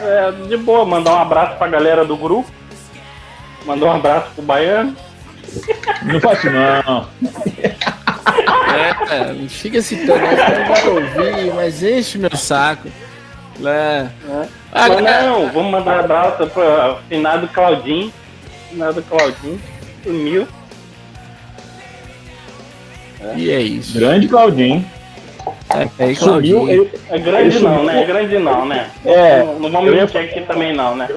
é de boa, mandar um abraço pra galera do grupo. Mandar um abraço pro Baiano. Não faço não. É, não fica citando, não, não vai ouvir, mas enche meu saco. É. Ah, Mas cara, não, vamos mandar um abraço pro finado Claudinho. Finado Claudinho. Sumiu. E é isso. Grande Claudinho. É, é, Sumiu. Claudinho. Ele, É grande Ele não, sumiu. né? É grande não, né? É, Não, não vamos mentir aqui também não, né?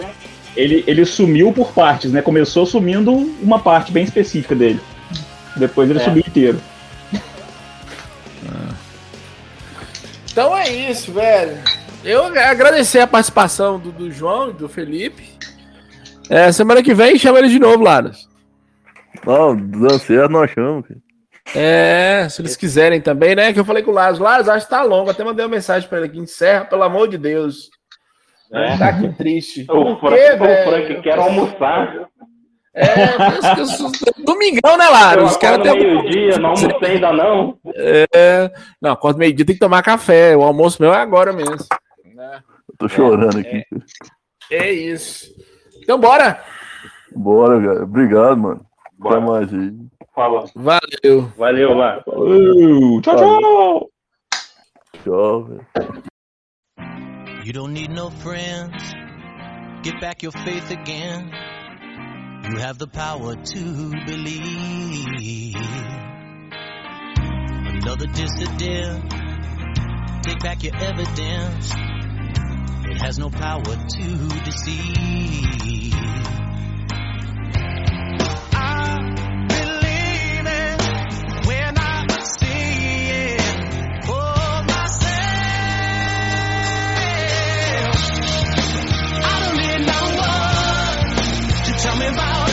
Ele, ele sumiu por partes, né? Começou sumindo uma parte bem específica dele. Depois ele É. subiu inteiro. Então é isso, velho. Eu agradecer a participação do, do João e do Felipe. É, semana que vem chama ele de novo, Laros. Não, dando certo, nós chamamos, cara. É, se eles quiserem também, né? Que eu falei com o Laros. Laros, acho que tá longo. Até mandei uma mensagem pra ele aqui. Encerra, pelo amor de Deus. É. Tá que triste. O, Por quê, o Frank quer almoçar. É, sou... domingão, né, Lara? Os caras até. meio-dia, não almocei ainda não. É, não, quando meio-dia, tem que tomar café. O almoço meu é agora mesmo. Eu tô chorando é, aqui. É, é, isso. Então, bora. Bora, cara. Obrigado, mano. Bora. Até mais aí. Fala. Valeu. Valeu, lá. Tchau, tchau. Tchau, velho. You don't need no friends. Get back your faith again. You have the power to believe. Another dissident. Take back your evidence. It has no power to deceive. about